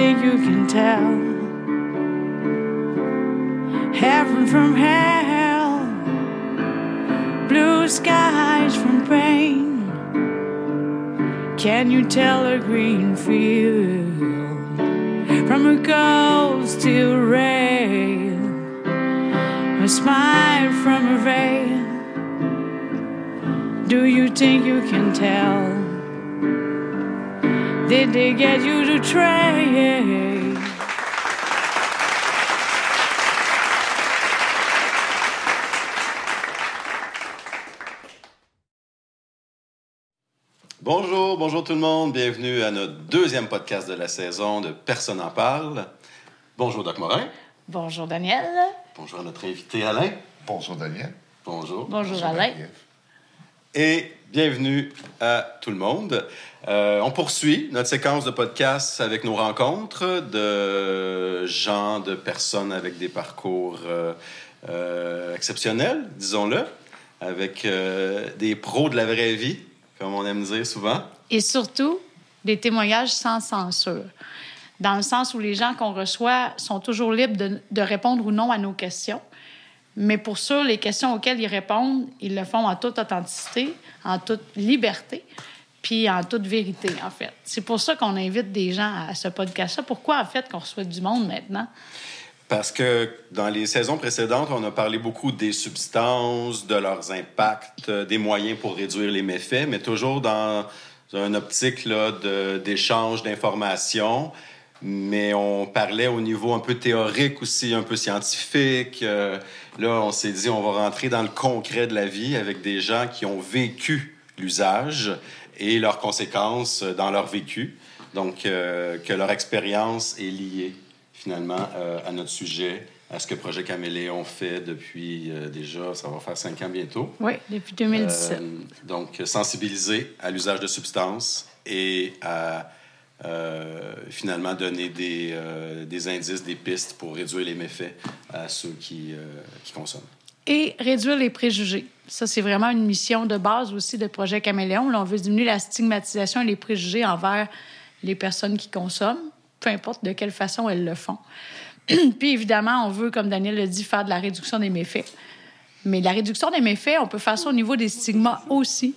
So you think you can tell heaven from hell, blue skies from rain. Can you tell a green field from a ghost to rail? A smile from a veil. Do you think you can tell? Did they get you to trade? Bonjour, bonjour tout le monde. Bienvenue à notre deuxième podcast de la saison de Personne n'en parle. Bonjour Doc Morin. Bonjour Daniel. Bonjour à notre invité Alain. Bonjour Daniel. Bonjour. Bonjour Alain. Et bienvenue à tout le monde. Euh, on poursuit notre séquence de podcasts avec nos rencontres de gens, de personnes avec des parcours euh, euh, exceptionnels, disons-le, avec des pros de la vraie vie, comme on aime dire souvent. Et surtout, des témoignages sans censure. Dans le sens où les gens qu'on reçoit sont toujours libres de répondre ou non à nos questions. Mais pour sûr, les questions auxquelles ils répondent, ils le font en toute authenticité, en toute liberté, puis en toute vérité, en fait. C'est pour ça qu'on invite des gens à ce podcast-là. Pourquoi, en fait, qu'on reçoit du monde maintenant? Parce que dans les saisons précédentes, on a parlé beaucoup des substances, de leurs impacts, euh, des moyens pour réduire les méfaits, mais toujours dans une optique d'échange d'informations. Mais on parlait au niveau un peu théorique aussi, un peu scientifique. Euh, là, on s'est dit, on va rentrer dans le concret de la vie avec des gens qui ont vécu l'usage et leurs conséquences dans leur vécu. Donc, euh, que leur expérience est liée finalement euh, à notre sujet, à ce que Projet Caméléon fait depuis déjà, ça va faire cinq ans bientôt. Oui, depuis 2017. Euh, donc, sensibiliser à l'usage de substances et à euh, finalement donner des, euh, des indices, des pistes pour réduire les méfaits à ceux qui, euh, qui consomment. Et réduire les préjugés. Ça, c'est vraiment une mission de base aussi de Projet Caméléon. Là, on veut diminuer la stigmatisation et les préjugés envers les personnes qui consomment, peu importe de quelle façon elles le font. Puis évidemment, on veut, comme Daniel l'a dit, faire de la réduction des méfaits. Mais la réduction des méfaits, on peut faire ça au niveau des stigmas aussi,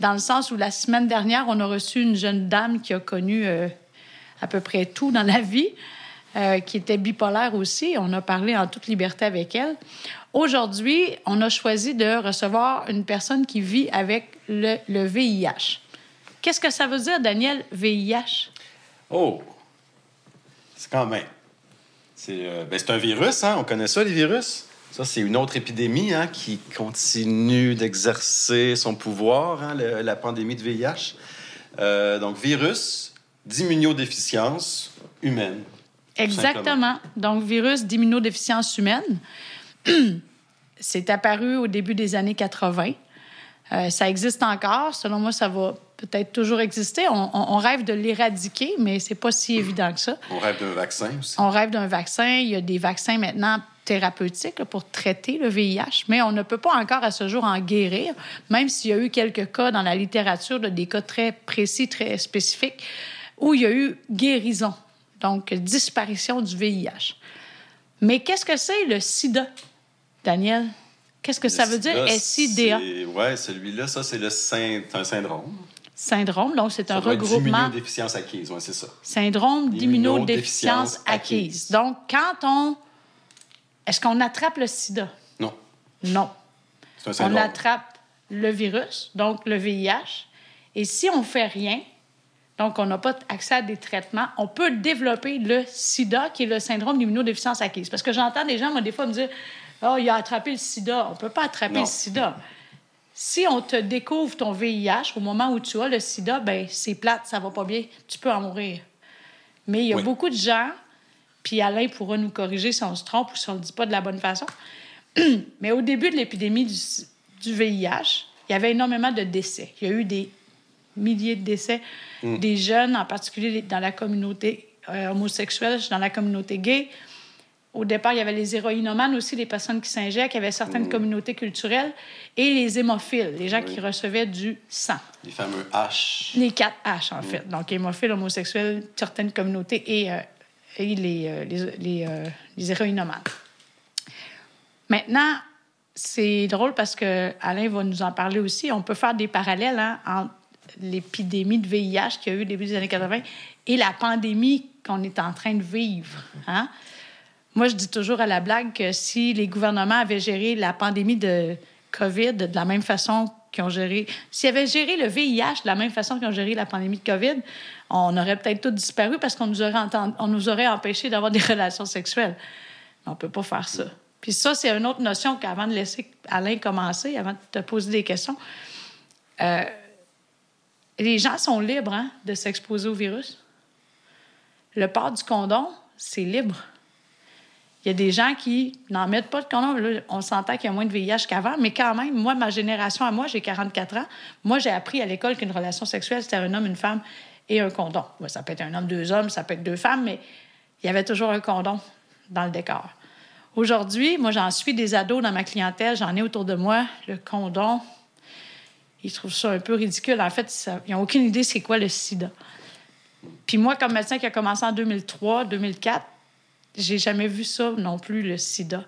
dans le sens où la semaine dernière, on a reçu une jeune dame qui a connu euh, à peu près tout dans la vie, euh, qui était bipolaire aussi. On a parlé en toute liberté avec elle. Aujourd'hui, on a choisi de recevoir une personne qui vit avec le, VIH. Qu'est-ce que ça veut dire, Daniel, VIH? Oh! C'est quand même. C'est euh, ben, un virus, hein? On connaît ça, les virus? Ça, c'est une autre épidémie hein, qui continue d'exercer son pouvoir, hein, le- la pandémie de VIH. Euh, donc, virus d'immunodéficience humaine. Exactement. Donc, virus d'immunodéficience humaine. C'est apparu au début des années 80. Euh, ça existe encore. Selon moi, ça va peut-être toujours exister. On, on- on rêve de l'éradiquer, mais c'est pas si évident que ça. On rêve d'un vaccin aussi. On rêve d'un vaccin. Il y a des vaccins maintenant thérapeutiques là, pour traiter le VIH, mais on ne peut pas encore à ce jour en guérir, même s'il y a eu quelques cas dans la littérature, là, des cas très précis, très spécifiques, où il y a eu guérison, donc disparition du VIH. Mais qu'est-ce que c'est le sida, Daniel? Qu'est-ce que ça veut dire, SIDA? Oui, celui-là, ça, c'est le un syndrome. Syndrome, donc c'est un regroupement. d'immunodéficience acquise, ouais, c'est ça. Syndrome d'immunodéficience D'immunodéficience acquise. acquise. Donc, quand on. Est-ce qu'on attrape le sida? Non, Non. c'est un On attrape le virus, donc le VIH. Et si on fait rien, donc on n'a pas accès à des traitements, on peut développer le sida, qui est le syndrome d'immunodéficience acquise. Parce que j'entends des gens, moi, des fois, me dire Oh, il a attrapé le sida. On ne peut pas attraper Non. le sida. Si on te découvre ton VIH au moment où tu as le sida, ben c'est plate, ça va pas bien, tu peux en mourir. Mais il y a Oui. beaucoup de gens, puis Alain pourra nous corriger si on se trompe ou si on ne le dit pas de la bonne façon. Mais au début de l'épidémie du, du VIH, il y avait énormément de décès. Il y a eu des milliers de décès, des jeunes, en particulier dans la communauté euh, homosexuelle, dans la communauté gay. au départ, il y avait les héroïnomanes aussi, les personnes qui s'injectent, il y avait certaines Mm. communautés culturelles, et les hémophiles, les gens qui recevaient du sang. Les fameux H. Les 4 H, en fait. Donc, hémophiles, homosexuels, certaines communautés et, euh, et les, euh, les, les, euh, les. Maintenant, c'est drôle parce que Alain va nous en parler aussi. On peut faire des parallèles hein, entre l'épidémie de VIH qu'il y a eu au début des années 80 et la pandémie qu'on est en train de vivre. Hein? Moi, je dis toujours à la blague que si les gouvernements avaient géré la pandémie de COVID de la même façon qu'ils ont géré... S'ils avaient géré le VIH de la même façon qu'ils ont géré la pandémie de COVID, on aurait peut-être tous disparu parce qu'on nous aurait, aurait empêché d'avoir des relations sexuelles. Mais on peut pas faire ça. Puis ça, c'est une autre notion qu'avant de laisser Alain commencer, avant de te poser des questions, euh, les gens sont libres hein, de s'exposer au virus. Le port du condom, c'est libre. Il y a des gens qui n'en mettent pas de condom. Là, on s'entend qu'il y a moins de VIH qu'avant, mais quand même, moi, ma génération à moi, j'ai 44 ans. Moi, j'ai appris à l'école qu'une relation sexuelle, c'était un homme, une femme et un condom. Ça peut être un homme, deux hommes, ça peut être deux femmes, mais il y avait toujours un condom dans le décor. Aujourd'hui, moi, j'en suis des ados dans ma clientèle, j'en ai autour de moi. Le condom, ils trouvent ça un peu ridicule. En fait, ils n'ont aucune idée c'est quoi le sida. Puis moi, comme médecin qui a commencé en 2003, 2004, j'ai jamais vu ça non plus, le sida.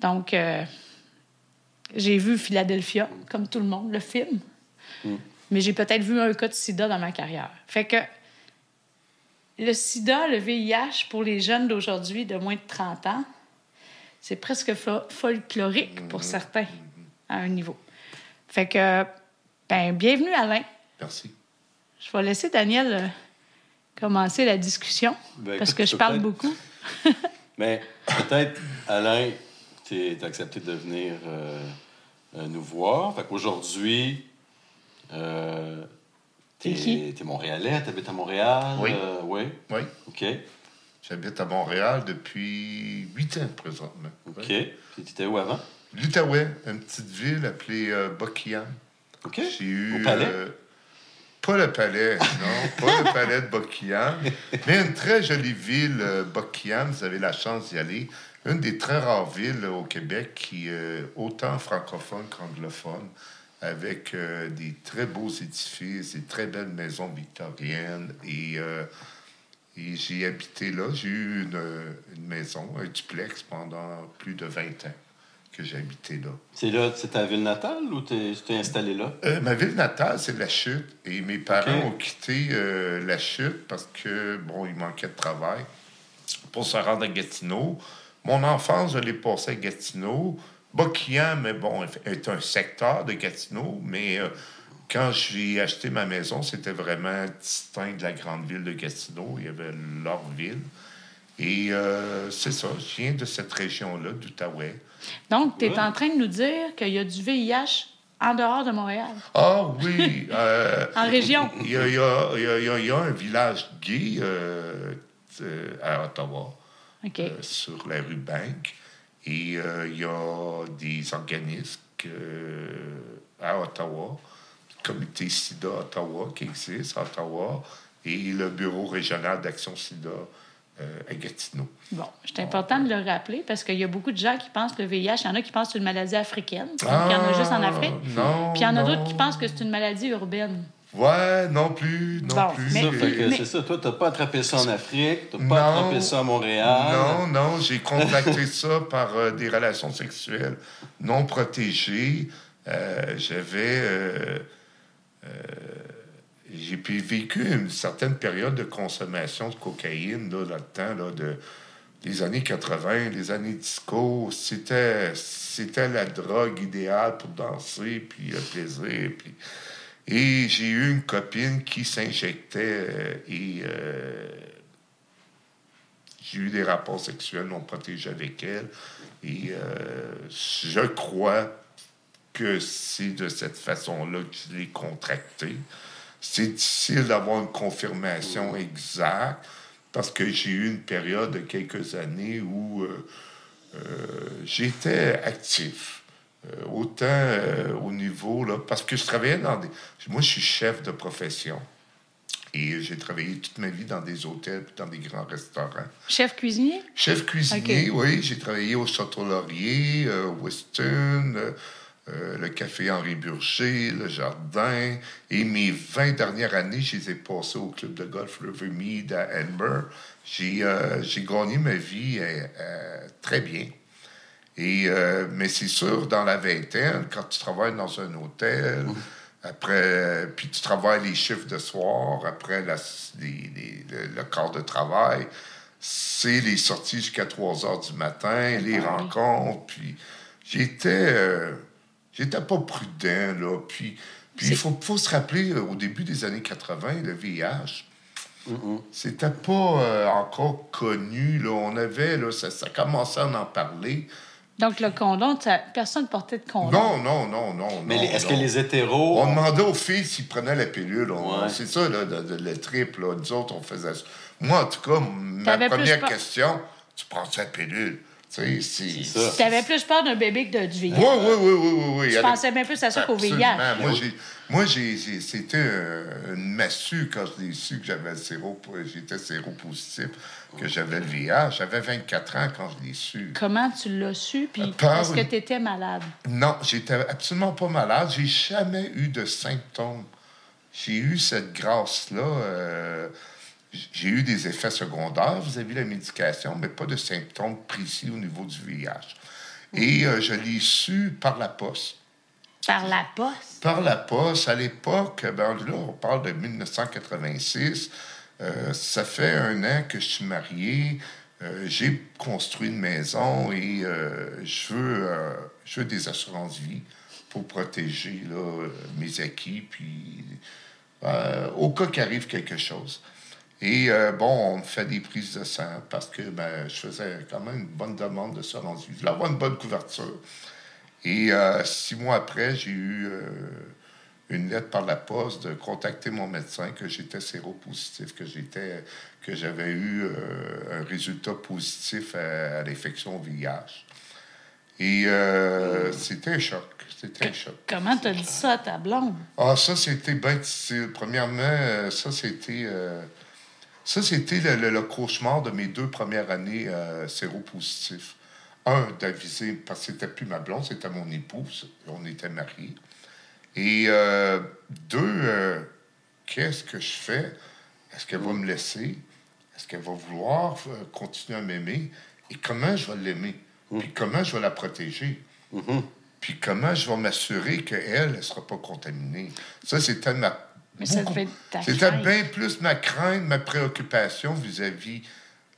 Donc, euh, j'ai vu Philadelphia, comme tout le monde, le film. Mais j'ai peut-être vu un cas de sida dans ma carrière. Fait que le sida, le VIH, pour les jeunes d'aujourd'hui de moins de 30 ans, c'est presque fo- folklorique pour certains à un niveau. Fait que, ben, bienvenue Alain. Merci. Je vais laisser Daniel euh, commencer la discussion Ben, parce que je parle beaucoup. Mais peut-être, Alain, tu as accepté de venir euh, euh, nous voir. Fait qu'aujourd'hui, euh, T'es qui? T'es Montréalais, t'habites à Montréal. Oui. euh, oui. Oui, OK. j'habite à Montréal depuis huit ans présentement. OK. Puis t'étais où avant? L'Outaouais, une petite ville appelée euh, Buckingham. OK. J'ai eu. Au palais? Euh, pas le palais, non, pas le palais de Buckingham, mais une très jolie ville, euh, Buckingham. Vous avez la chance d'y aller. Une des très rares villes euh, au Québec qui est autant francophone qu'anglophone, avec euh, des très beaux édifices, des très belles maisons victoriennes. Et, euh, et j'ai habité là. J'ai eu une maison, un duplex pendant plus de 20 ans que j'ai habité là. C'est là, c'est ta ville natale ou t'es tu t'es installé là? Euh, ma ville natale, c'est la chute. Et mes parents ont quitté euh, la chute parce que, bon, il manquait de travail pour se rendre à Gatineau. Mon enfance, je l'ai passée à Gatineau. Buckingham, mais bon, est un secteur de Gatineau, mais euh, quand j'ai acheté ma maison, c'était vraiment distinct de la grande ville de Gatineau. Il y avait leur ville. Et c'est ça, je viens de cette région-là, d'Outaouais. Donc, tu es en train de nous dire qu'il y a du VIH en dehors de Montréal, Ah oui! euh, en région. Il y a, il y a- il y a- il y a- il y a un village gay euh, euh, à Ottawa, euh, sur la rue Bank. Et il y a des organismes à Ottawa, le comité SIDA Ottawa qui existe à Ottawa, et le bureau régional d'action SIDA euh, à Gatineau. Bon, c'est important de le rappeler parce qu'il y a beaucoup de gens qui pensent que le VIH, il y en a qui pensent que c'est une maladie africaine, puis il y en a juste en Ah, Afrique. Non. Puis il y en a d'autres qui pensent que c'est une maladie urbaine. Ouais, non plus, non Bon, plus. mais- c'est ça. Toi, t'as pas attrapé ça en Afrique, t'as pas Non. attrapé ça à Montréal. Non, non, j'ai contracté ça par euh, des relations sexuelles non protégées. Euh, J'avais. J'ai vécu une certaine période de consommation de cocaïne là, dans le temps là, de, des années 80, les années disco. C'était c'était la drogue idéale pour danser, puis le plaisir. Et j'ai eu une copine qui s'injectait euh, et. euh, j'ai eu des rapports sexuels non protégés avec elle. Et euh, je crois que c'est de cette façon-là que je l'ai contracté. C'est difficile d'avoir une confirmation exacte parce que j'ai eu une période de quelques années où euh, euh, j'étais actif. Euh, autant au niveau, là, parce que je travaillais dans des... Moi, je suis chef de profession. Et j'ai travaillé toute ma vie dans des hôtels puis dans des grands restaurants. Chef cuisinier? Chef cuisinier, oui. J'ai travaillé au Château Laurier, euh, Weston, euh, euh, le Café Henri Burger, le Jardin. Et mes 20 dernières années, je les ai passées au club de golf Rivermead à Edinburgh. J'ai euh, j'ai gagné ma vie euh, euh, très bien. Et, euh, mais c'est sûr, dans la vingtaine, quand tu travailles dans un hôtel, après, puis tu travailles les chiffres de soir, après la, les- les- le, le quart de travail, c'est les sorties jusqu'à 3 heures du matin, les Ah oui. rencontres, puis j'étais... euh, j'étais pas prudent, là, puis... Puis il faut, faut se rappeler, euh, au début des années 80, le VIH, c'était pas euh, encore connu. Là. On avait, là, ça, ça commençait à en parler. Donc, le condom, personne ne portait de condom. Non, non, non, non. Mais est-ce que les hétéros. On demandait aux filles s'ils prenaient la pilule. Ouais. C'est ça, là, de- de- le trip. Là. Nous autres, on faisait ça. Moi, en tout cas, ma première question, tu prends la pilule? Tu sais, c'est... C'est ça. Tu avais plus peur d'un bébé que de du VIH. Oui, oui, oui, oui, oui, oui. Je pensais bien plus à ça qu'au Absolument. VIH. Moi, j'ai, moi j'ai, j'ai- c'était un- une massue quand je l'ai su que j'avais le séro, j'étais séropositif, que j'avais le VIH. J'avais 24 ans quand je l'ai su. Comment tu l'as su? Puis Par est-ce que tu étais malade? Non, j'étais absolument pas malade. J'ai jamais eu de symptômes. J'ai eu cette grâce-là. J'ai eu des effets secondaires vis-à-vis de la médication, mais pas de symptômes précis au niveau du VIH. Et euh, je l'ai su par la poste. Par la poste? Par la poste, à l'époque, ben là, on parle de 1986. euh, ça fait un an que je suis marié. euh, j'ai construit une maison et je, veux, je veux des assurances vie pour protéger là, mes acquis, puis au cas qu'arrive quelque chose. Et euh, bon, on me fait des prises de sang parce que ben, je faisais quand même une bonne demande d'assurance vie. Je voulais avoir une bonne couverture. Et euh, six mois après, j'ai eu euh, une lettre par la poste de contacter mon médecin que j'étais séropositif, que j'étais, que j'avais eu un résultat positif à, à l'infection VIH. Et euh, c'était un choc. C'était un choc. Comment tu as dit ça à ta blonde? Ah, ça, c'était bien difficile. Premièrement, ça, c'était... euh, ça, c'était le, le- le cauchemar de mes deux premières années euh, séropositif. Un, d'aviser, parce que c'était plus ma blonde, c'était mon épouse. On était mariés. Et euh, deux, euh, qu'est-ce que je fais? Est-ce qu'elle va me laisser? Est-ce qu'elle va vouloir euh, continuer à m'aimer? Et comment je vais l'aimer? Puis comment je vais la protéger? Puis comment je vais m'assurer qu'elle ne sera pas contaminée? Ça, c'était ma. Mais ça devait ta C'était bien plus ma crainte, ma préoccupation vis-à-vis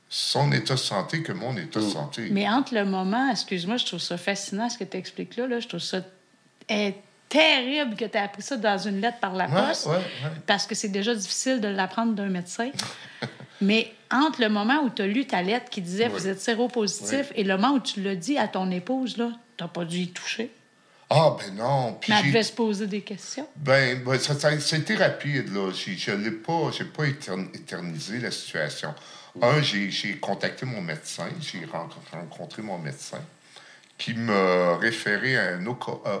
son état de santé que mon état de santé. Mais entre le moment, excuse-moi, je trouve ça fascinant ce que tu expliques là, là. Je trouve ça eh, terrible que tu aies appris ça dans une lettre par la poste. ouais, ouais. Parce que c'est déjà difficile de l'apprendre d'un médecin. Mais entre le moment où tu as lu ta lettre qui disait vous êtes séropositif et le moment où tu l'as dit à ton épouse, là, tu pas dû y toucher. Ah, ben non. Puis Mais elle devait se poser des questions. Ben, ben, ça, été rapide, là. J'ai- Je n'ai pas, j'ai pas étern- éternisé la situation. Un, j'ai j'ai contacté mon médecin, j'ai ren- rencontré mon médecin, qui m'a référé à un oco- euh,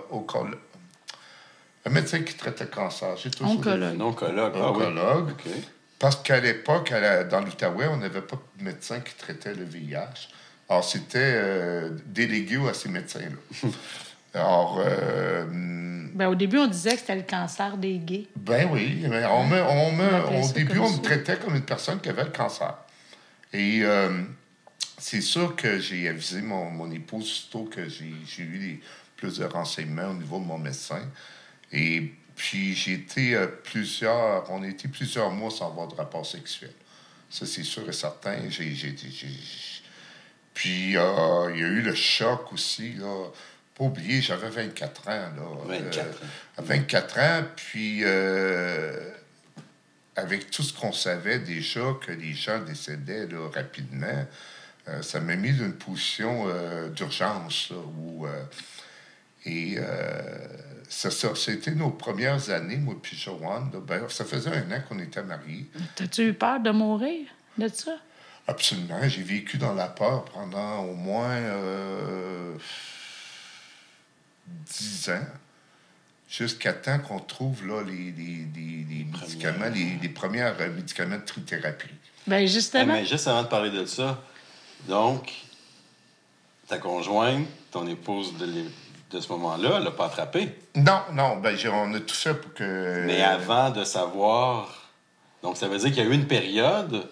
un médecin qui traite le cancer. J'ai toujours- Oncologue. Non, colloque. Ah, oui. Oncologue. Parce qu'à l'époque, à la- dans l'Outaouais, on n'avait pas de médecin qui traitait le VIH. Alors, c'était euh, délégué à ces médecins-là. Alors, euh, Ben, au début, on disait que c'était le cancer des gays. Ben oui, mais on me, on me- au début, on me traitait comme une personne qui avait le cancer. Et euh, c'est sûr que j'ai avisé mon, mon épouse aussitôt que j'ai eu des- plus de renseignements au niveau de mon médecin. Et puis, j'ai été euh, plusieurs, on a été plusieurs mois sans avoir de rapport sexuel. Ça, c'est sûr et certain. J'ai, puis, euh, il y a eu le choc aussi, là. Pas oublier, j'avais 24 ans, là. 24 Euh, ans. à 24 ans, puis euh, avec tout ce qu'on savait déjà, que les gens décédaient là, rapidement, euh, ça m'a mis dans une position euh, d'urgence, là, où... euh, et euh, ça, ça, c'était nos premières années, moi puis Joanne. là. Ben, ça faisait un an qu'on était mariés. T'as-tu eu peur de mourir de ça? Absolument. J'ai vécu dans la peur pendant au moins euh, dix ans, jusqu'à temps qu'on trouve là, les, les, les- les médicaments les, les premiers euh, médicaments de trithérapie. Ben Hey, justement, mais juste avant de parler de ça, donc, ta conjointe, ton épouse de, de ce moment-là, elle l'a pas attrapé. Non, non, ben, j'ai- on a tout fait pour que. Mais avant de savoir. Donc, ça veut dire qu'il y a eu une période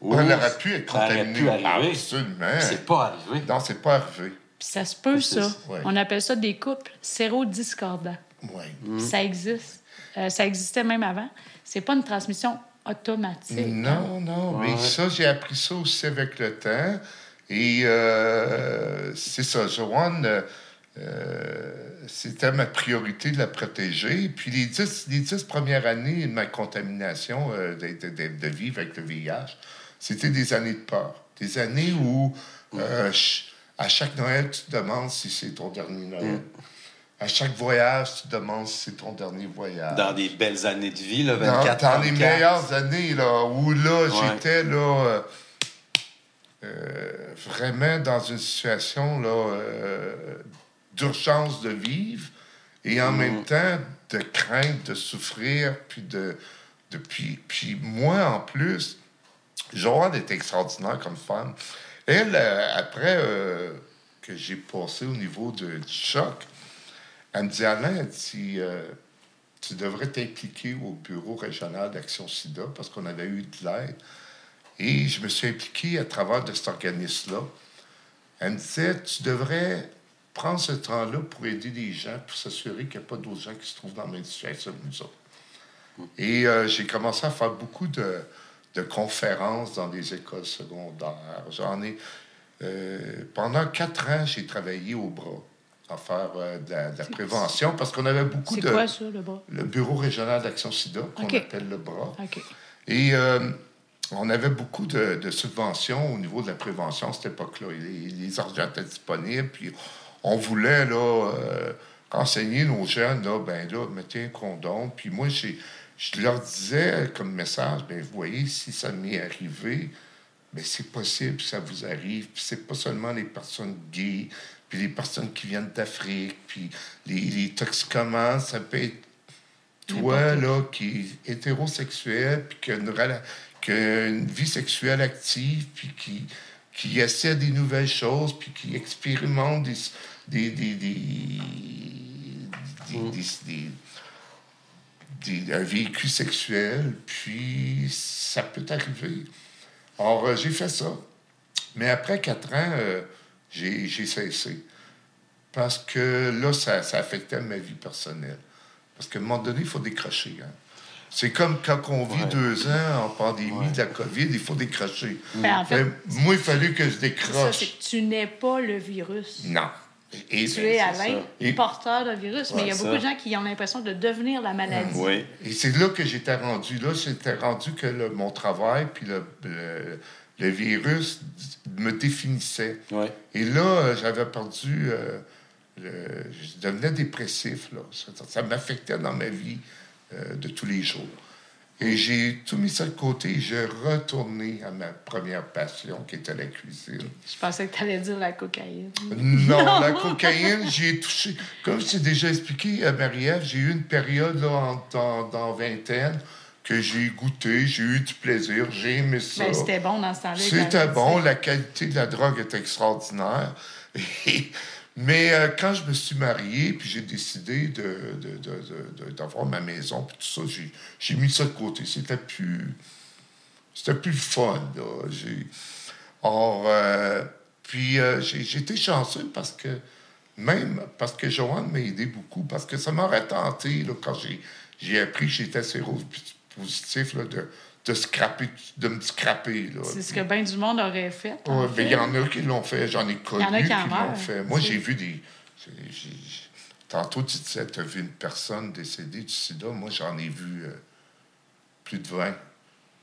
où. Elle aurait pu être ça aurait contaminée. pu arriver. Absolument. C'est pas arrivé. Non, c'est pas arrivé. Puis ça se peut, ça. ouais. On appelle ça des couples sérodiscordants. Oui. Mm. Ça existe. Euh, ça existait même avant. C'est pas une transmission automatique. hein. Non, non, mais ça, j'ai appris ça aussi avec le temps. Et euh, c'est ça, Joanne, euh, c'était ma priorité de la protéger. Puis les dix, les dix premières années de ma contamination euh, de, de- vivre avec le VIH, c'était des années de peur. Des années où, euh, à chaque Noël, tu te demandes si c'est ton dernier Noël. À chaque voyage, tu te demandes si c'est ton dernier voyage Dans des belles années de vie, là, dans, 24 dans les 34. meilleures années, là, où là, Ouais. j'étais là, euh, euh, vraiment dans une situation là, euh, d'urgence de vivre et en même temps de crainte de souffrir, puis de. de puis, puis moi, en plus, Joanne est extraordinaire comme femme. Elle, euh, après euh, que j'ai passé au niveau de, du choc, elle me dit Alain, dit, euh, tu devrais t'impliquer au bureau régional d'Action SIDA parce qu'on avait eu de l'aide. Et je me suis impliqué à travers de cet organisme-là. Elle me disait Tu devrais prendre ce temps-là pour aider les gens, pour s'assurer qu'il n'y a pas d'autres gens qui se trouvent dans la même situation que nous autres. Et euh, j'ai commencé à faire beaucoup de, de conférences dans des écoles secondaires. J'en ai. euh, pendant quatre ans, j'ai travaillé au bras à faire euh, de, la, de la prévention parce qu'on avait beaucoup C'est de. quoi ça, le bras? Le Bureau régional d'Action SIDA, qu'on appelle le bras. Et euh, on avait beaucoup de, de subventions au niveau de la prévention à cette époque-là. Les, les argents étaient disponibles, puis on voulait là, renseigner nos jeunes, là, ben là, mettez un condom. Puis moi, j'ai- je leur disais comme message, ben vous voyez, si ça m'est arrivé, ben c'est possible que ça vous arrive. Puis c'est pas seulement les personnes gays, puis les personnes qui viennent d'Afrique, puis les, les toxicomanes, ça peut être toi, là, qui est hétérosexuel, puis qui a une, rela- qui a une vie sexuelle active, puis qui, qui essaie des nouvelles choses, puis qui expérimente des, des, des, des, des- des- des- des- un véhicule sexuel, puis ça peut arriver. Alors, euh, j'ai fait ça. Mais après quatre ans, euh, j'ai j'ai cessé. Parce que là, ça, ça affectait ma vie personnelle. Parce qu'à un moment donné, il faut décrocher. hein. C'est comme quand on vit Ouais. deux ans en pandémie Ouais. de la COVID, il faut décrocher. Ben, en fait, Ben, moi, il fallait que je c'est ça, c'est décroche. que tu n'es pas le virus. Non. Et, Tu es Alain. Et- porteur de virus, mais il y a ça. beaucoup de gens qui ont l'impression de devenir la maladie. Oui. et c'est là que j'étais rendu. Là, j'étais rendu que le- mon travail puis le, le- le virus me définissait. Oui. Et là, euh, j'avais perdu. euh, le- je devenais dépressif. Là. Ça, ça m'affectait dans ma vie euh, de tous les jours. Et j'ai tout mis ça de côté et j'ai retourné à ma première passion, qui était la cuisine. Je pensais que tu allais dire la cocaïne. Non, la cocaïne, j'y ai touché. Comme je t'ai déjà expliqué à Marie-Ève, j'ai eu une période là, en, dans, dans vingtaine que j'ai goûté, j'ai eu du plaisir, j'ai aimé ça. Ben, c'était bon dans ce temps-là. C'était bon, la qualité de la drogue est extraordinaire. Et- mais euh, quand je me suis marié, puis j'ai décidé de, de- d'avoir ma maison, puis tout ça, j'ai, mis ça de côté. C'était plus. C'était plus fun, là. Euh, puis euh, j'ai, été chanceux parce que, même parce que Joanne m'a aidé beaucoup, parce que ça m'aurait tenté, là, quand j'ai, j'ai appris que j'étais séropositif, là, de, de, scraper, de me scraper. C'est ce que bien du monde aurait fait. Ouais, il y en a qui l'ont fait. J'en ai connu y en a qui en l'ont fait. Moi, j'ai vu des. Tantôt, tu disais, tu as vu une personne décédée du sida. Moi, j'en ai vu euh, plus de 20.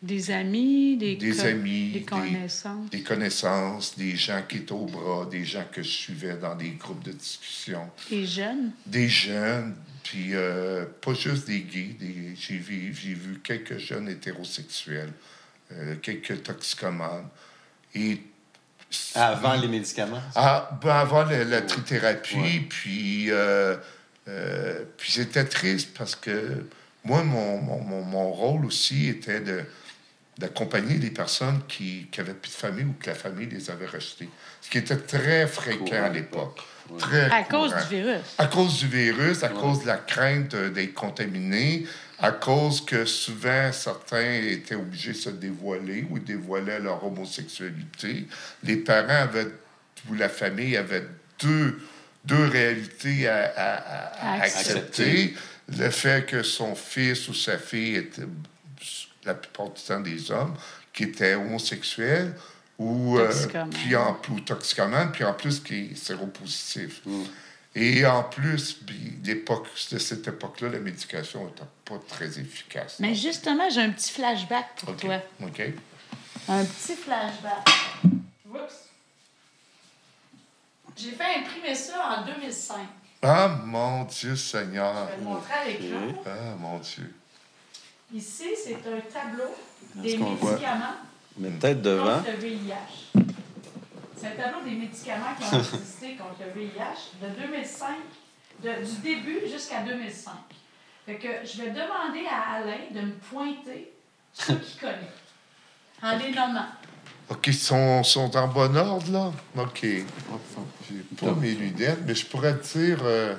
Des amis, des, Des amis, des des- connaissances. Des connaissances, des gens qui étaient au bras, des gens que je suivais dans des groupes de discussion, Des jeunes? des jeunes, puis euh, pas juste des gays. des- J'ai vu, j'ai vu quelques jeunes hétérosexuels, euh, quelques toxicomanes. Et Avant les médicaments? Ah, ben avant la, la trithérapie, Ouais. puis, euh, euh, puis c'était triste parce que moi, mon, mon, mon, rôle aussi était de d'accompagner les personnes qui, qui avaient plus de famille ou que la famille les avait rejetées. Ce qui était très fréquent à l'époque. Très À cause du virus. À cause du virus, à cause de la crainte euh, d'être contaminé, à cause que souvent certains étaient obligés de se dévoiler ou dévoilaient leur homosexualité. Les parents avaient, ou la famille avait deux, deux réalités à, à- à- à À accepter. Le fait que son fils ou sa fille était la plupart du temps des hommes qui étaient homosexuels ou euh, Toxicomane. puis en plus toxicomane, puis en plus qui est séropositif. Et en plus, l'époque, de cette époque-là, la médication n'était pas très efficace. Mais justement, j'ai un petit flashback pour toi. OK. Un petit flashback. Oups. J'ai fait imprimer ça en 2005. Ah, mon Dieu Je Seigneur. vais le montrer à l'écran. Ah, mon Dieu. Ici, c'est un tableau des médicaments Mais peut-être devant. contre le VIH. C'est un tableau des médicaments qui ont existé contre le VIH de 2005, de- du début jusqu'à 2005. Fait que je vais demander à Alain de me pointer ceux qu'il connaît, en les nommant. OK, ils sont, sont en bon ordre, là? OK. J'ai pas mes lunettes, mais je pourrais dire euh,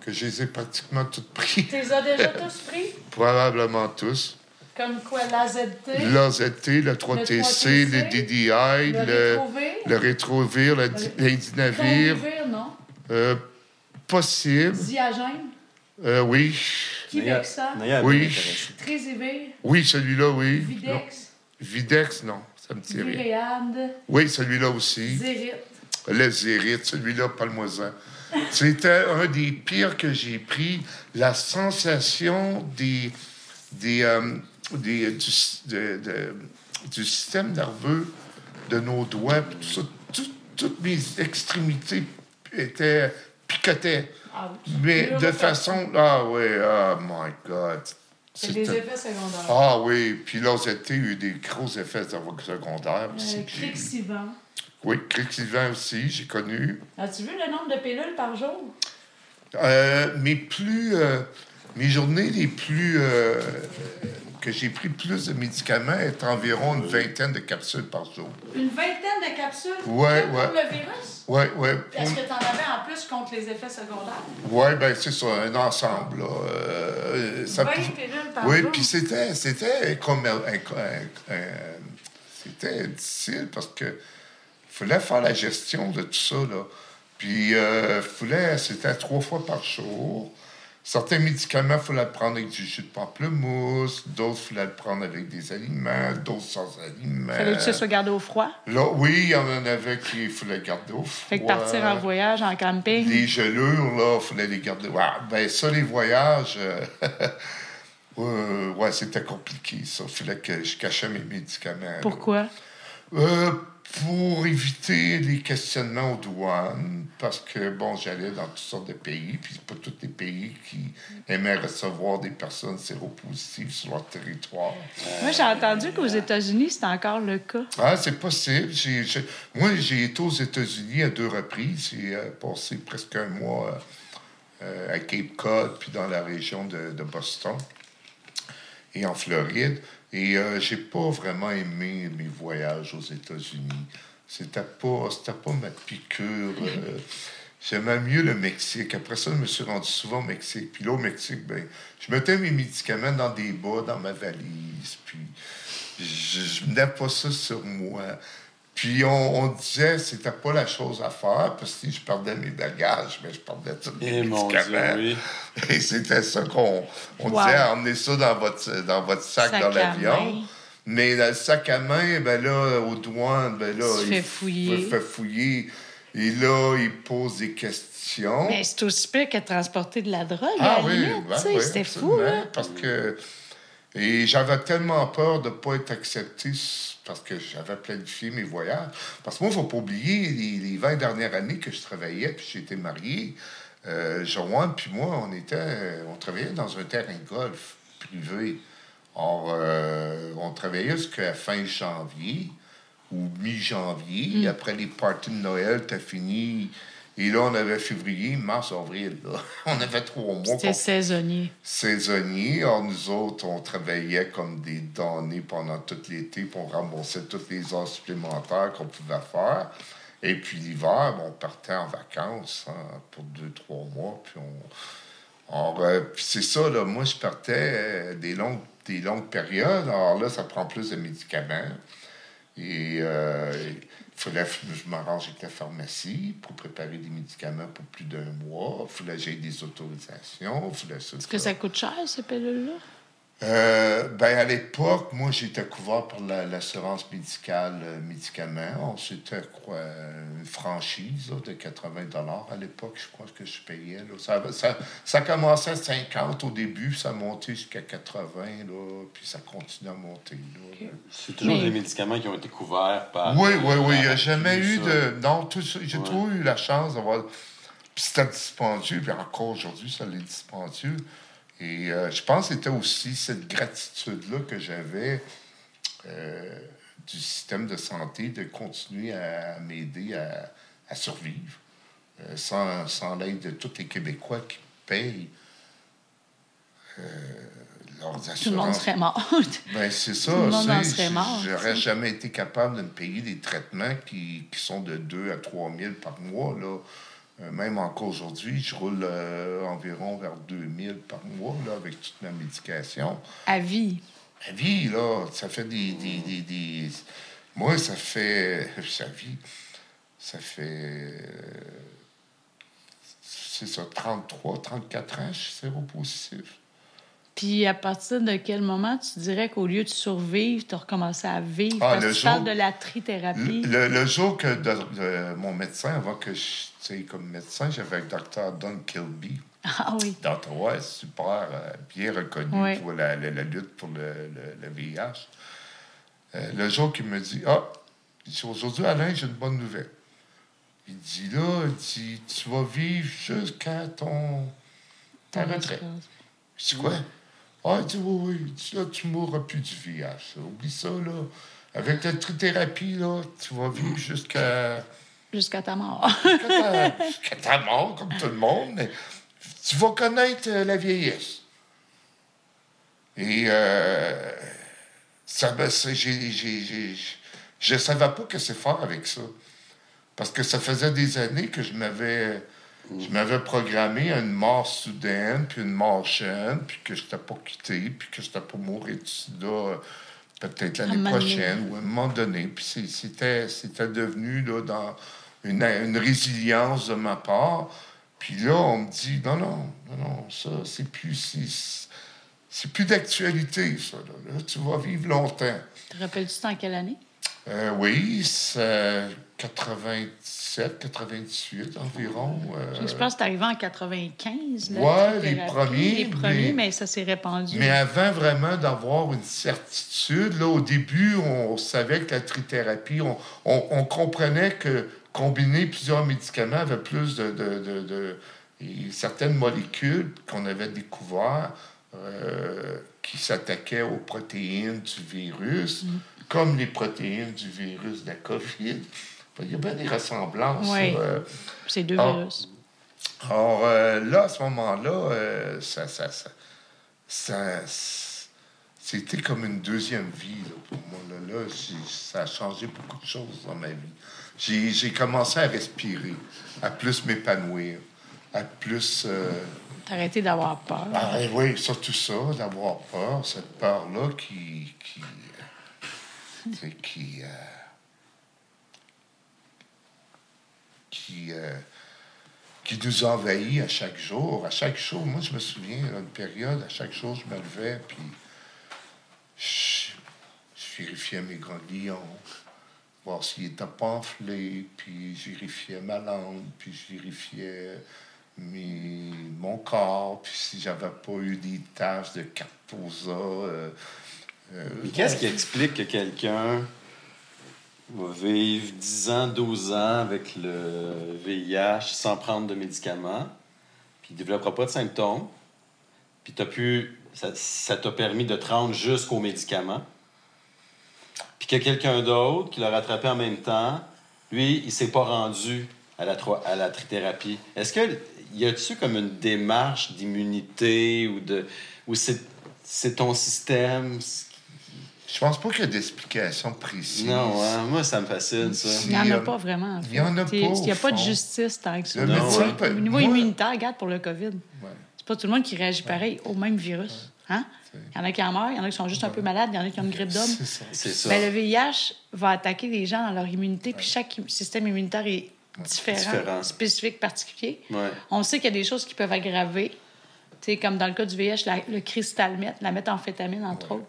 que je les ai pratiquement toutes pris. Tu les as déjà tous pris? Probablement tous. Comme quoi, l'AZT, L'AZT, le 3TC, le 3TC, DDI, le le, Rétrovir, le rétrovir, le di- le l'indinavir. Non? Euh, possible. Diagène, Euh, oui. Kivexa, Naya Oui. Trisivir, Oui, celui-là, oui. Non. Videx, Videx, non. Ça me dit rien. Oui, celui-là aussi. Zérite? Le Zérite, celui-là, parle-moi-en. C'était un des pires que j'ai pris. La sensation des, des, euh, des- du, de- de- du système nerveux de nos doigts, tout ça, tout- toutes mes extrémités étaient picotaient. Ouch. Mais de façon. Ah oui, oh my God. C'est des effets secondaires. Ah oui, puis l'OZT a eu des gros effets secondaires aussi. Euh. Crixivant. Oui, Crixivant aussi, j'ai connu. As-tu vu le nombre de pilules par jour? Euh, mes plus. euh, mes journées les plus. Que j'ai pris plus de médicaments est environ une vingtaine de capsules par jour. Une vingtaine de capsules? Ouais. Pour le virus? Oui, oui. Est-ce que tu en avais en plus contre les effets secondaires? Oui, ben c'est ça, un ensemble. Là. Euh, ça 20 peut- pilules par Oui, puis c'était, c'était, c'était difficile parce que fallait faire la gestion de tout ça. Là. Puis, euh, fallait, c'était trois fois par jour. Certains médicaments, il fallait le prendre avec du jus de pamplemousse, d'autres, il fallait le prendre avec des aliments, d'autres sans aliments. Fallait que ça soit gardé au froid? Là, oui, il y en avait qui fallait garder au froid. Fait que partir en voyage, en camping? Les gelures, là, il fallait les garder. Ouais, ben ça, les voyages, euh, ouais, c'était compliqué, ça. Il fallait que je cachais mes médicaments. Pourquoi? Euh, pour éviter les questionnements aux douanes, parce que, bon, j'allais dans toutes sortes de pays, puis pas tous les pays qui aimaient recevoir des personnes séropositives sur leur territoire. Moi, j'ai entendu qu'aux États-Unis, c'est encore le cas. Ah, c'est possible. Moi, j'ai été aux États-Unis à deux reprises. J'ai euh, passé presque un mois euh, euh, à Cape Cod, puis dans la région de, de Boston et en Floride. Et euh, j'ai pas vraiment aimé mes voyages aux États-Unis. C'était pas, c'était pas ma piqûre. euh, J'aimais mieux le Mexique. Après ça, je me suis rendu souvent au Mexique. Puis là, au Mexique, ben, je mettais mes médicaments dans des bas, dans ma valise. Puis je, je menais pas ça sur moi. Puis on, on disait que c'était pas la chose à faire, parce que je perdais mes bagages, mais je perdais tous mes Eh mon Dieu, médicaments. oui. Et c'était ça qu'on on Wow. disait, emmenez ça dans votre, dans votre sac, Sac dans l'avion. Mais dans le sac à main, ben là, aux douanes, ben là, il fais fouiller. fait fouiller. Et là, il pose des questions. Mais c'est aussi pire que de transporter de la drogue, Ah à oui, ben oui, C'était fou, là. Parce que. Et j'avais tellement peur de ne pas être accepté parce que j'avais planifié mes voyages. Parce que moi, il ne faut pas oublier les, les 20 dernières années que je travaillais, puis j'étais marié. Euh, Joanne puis moi, on était, on travaillait dans un terrain de golf privé. Or, euh, on travaillait jusqu'à fin janvier ou mi-janvier. Après les parties de Noël, tu as fini Et là, on avait février, mars, avril. Là. On avait trois mois. C'était saisonnier. saisonnier. Alors, nous autres, on travaillait comme des damnés pendant tout l'été, puis on remboursait toutes les heures supplémentaires qu'on pouvait faire. Et puis l'hiver, ben, on partait en vacances hein, pour deux, trois mois. Puis on. alors, euh, puis c'est ça, là, moi, je partais euh, des, longues, des longues périodes. Alors là, ça prend plus de médicaments. Et euh, il fallait que je m'arrange avec la pharmacie pour préparer des médicaments pour plus d'un mois. Il fallait que j'aie des autorisations. Est-ce que ça coûte cher, ces pilules-là? Euh, ben, à l'époque, moi, j'étais couvert par la- l'assurance médicale euh, médicaments. C'était quoi, une franchise là, de 80 à l'époque, je crois que je payais. Là. Ça, ça, ça commençait à 50 au début, ça a monté jusqu'à 80, là, puis ça continue à monter. Là. C'est toujours Mais- des médicaments qui ont été couverts par. Oui, oui, oui. Il n'y a jamais eu ça. de. Non, tout ça. J'ai Ouais. toujours eu la chance d'avoir. Puis c'était dispendieux, puis encore aujourd'hui, ça l'est dispendieux. Et euh, je pense que c'était aussi cette gratitude-là que j'avais euh, du système de santé de continuer à m'aider à, à survivre euh, sans, sans l'aide de tous les Québécois qui payent leurs assurances. Tout le monde serait mort. Ben, c'est ça. Tout le monde en serait mort, J'aurais jamais été capable de me payer des traitements qui, qui sont de 2 à 3 000 par mois. Là. Euh, même encore aujourd'hui, je roule euh, environ vers 2 000 par mois là, avec toute ma médication. à vie. La vie, là, ça fait des. des, des, des- Moi, ça fait. Sa vie, ça fait. euh, C'est ça, 33, 34 ans, je suis séropositif. Puis à partir de quel moment tu dirais qu'au lieu de survivre, tu as recommencé à vivre? Ah, Parce le que tu parles jour- de la trithérapie. Le, le jour que de- de mon médecin, avant que je, tu sais, comme médecin, j'avais le docteur Don Kilby Ah oui. d'Ottawa, super euh, bien reconnu Oui. pour la, la- la lutte pour le, le- le VIH. Euh, le jour qu'il me dit Ah, aujourd'hui, Alain, j'ai une bonne nouvelle. Il dit là, il dit, tu vas vivre jusqu'à ton ta retraite. Je dis quoi? Ah, il dit oui, oui. Il dit, là, tu mourras plus du VIH. Oublie ça, là. Avec la trithérapie, là, tu vas vivre jusqu'à Jusqu'à ta mort. jusqu'à ta, mort, comme tout le monde, mais tu vas connaître euh, la vieillesse. Et euh, ça, ben, je ne savais pas que c'est fort avec ça. Parce que ça faisait des années que je m'avais, je m'avais programmé à une mort soudaine, puis une mort jeune, puis que je n'étais pas quitté, puis que je n'étais pas mourir du sida euh, peut-être l'année prochaine ou à un moment donné. Puis c'était, c'était devenu là, dans une, une résilience de ma part. Puis là, on me dit, non, non, non, non, ça, c'est plus... C'est, c'est plus d'actualité, ça. Là. Là, tu vas vivre longtemps. Te rappelles-tu en quelle année? Euh, oui, c'est 97, 98 environ. euh, Je pense que c'est arrivé en 95. la Ouais, les premiers, Les premiers, mais- mais, ça s'est répandu. Mais avant vraiment d'avoir une certitude, là, au début, on savait que la trithérapie, on, on- on comprenait que combiner plusieurs médicaments avait plus de, de- de- certaines molécules qu'on avait découvertes euh, qui s'attaquaient aux protéines du virus, comme les protéines du virus de la COVID. Il y a bien des ressemblances. Oui. euh, C'est deux Ah. virus. alors euh, là, à ce moment-là, euh, ça, ça, ça, ça- c'était comme une deuxième vie là, pour moi. Là, Là, ça a changé beaucoup de choses dans ma vie. J'ai commencé à respirer, à plus m'épanouir, à plus... euh, arrêté d'avoir peur. ah, eh oui, surtout ça, d'avoir peur, cette peur-là qui... qui, euh, qui, euh, qui, euh, qui nous envahit à chaque jour. À chaque jour, moi, je me souviens, à une période, à chaque jour, je me levais, puis je, je vérifiais mes ganglions, voir s'ils n'étaient pas enflés, puis je vérifiais ma langue, puis je vérifiais mes, mon corps, puis si j'avais pas eu des taches de carposa. euh, euh, Mais qu'est-ce qui explique que quelqu'un va vivre 10 ans, 12 ans avec le VIH sans prendre de médicaments, puis il ne développera pas de symptômes, puis t'as pu, ça t'a permis de te rendre jusqu'aux médicaments, puis que quelqu'un d'autre qui l'a rattrapé en même temps, lui, il s'est pas rendu à la, à trithérapie. Est-ce que y a-tu comme une démarche d'immunité ou de ou c'est ton système Je pense pas qu'il y a d'explication précise. Non, ouais, moi ça me fascine ça. Il n'y en a pas vraiment. En fait. il y en a pas, Il n'y a pas de justice tant que ça. Le Non, médecin ouais. peut- Au niveau moi- immunitaire, regarde pour le COVID. Ouais. C'est pas tout le monde qui réagit pareil au même virus. Hein? Il y en a qui en meurent, il y en a qui sont juste un peu malades, il y en a qui ont une grippe d'homme. C'est ça. C'est ça. Ben, le VIH va attaquer les gens dans leur immunité, puis chaque système immunitaire est différent, Différent. spécifique, particulier. Ouais. On sait qu'il y a des choses qui peuvent aggraver. Tu sais, comme dans le cas du VIH, la- le cristalmètre, la méthamphétamine, entre autres,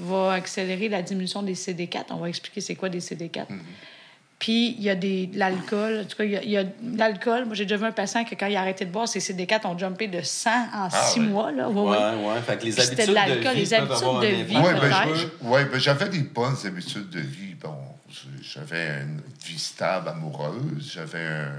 va accélérer la diminution des CD4. On va expliquer c'est quoi des CD4. Mm-hmm. Puis, il y a des, de l'alcool. En tout cas, il y a, a de l'alcool. Moi, j'ai déjà vu un patient que quand il a arrêté de boire, ses CD4 ont jumpé de 100 en 6 ouais. mois. Là. Ouais, Ouais, ouais. ouais. Fait que les Puis habitudes de de, l'alcool, les habitudes de vie. Ouais, ben, ben, j'avais des bonnes habitudes de vie. Bon, j'avais une vie stable, amoureuse, j'avais un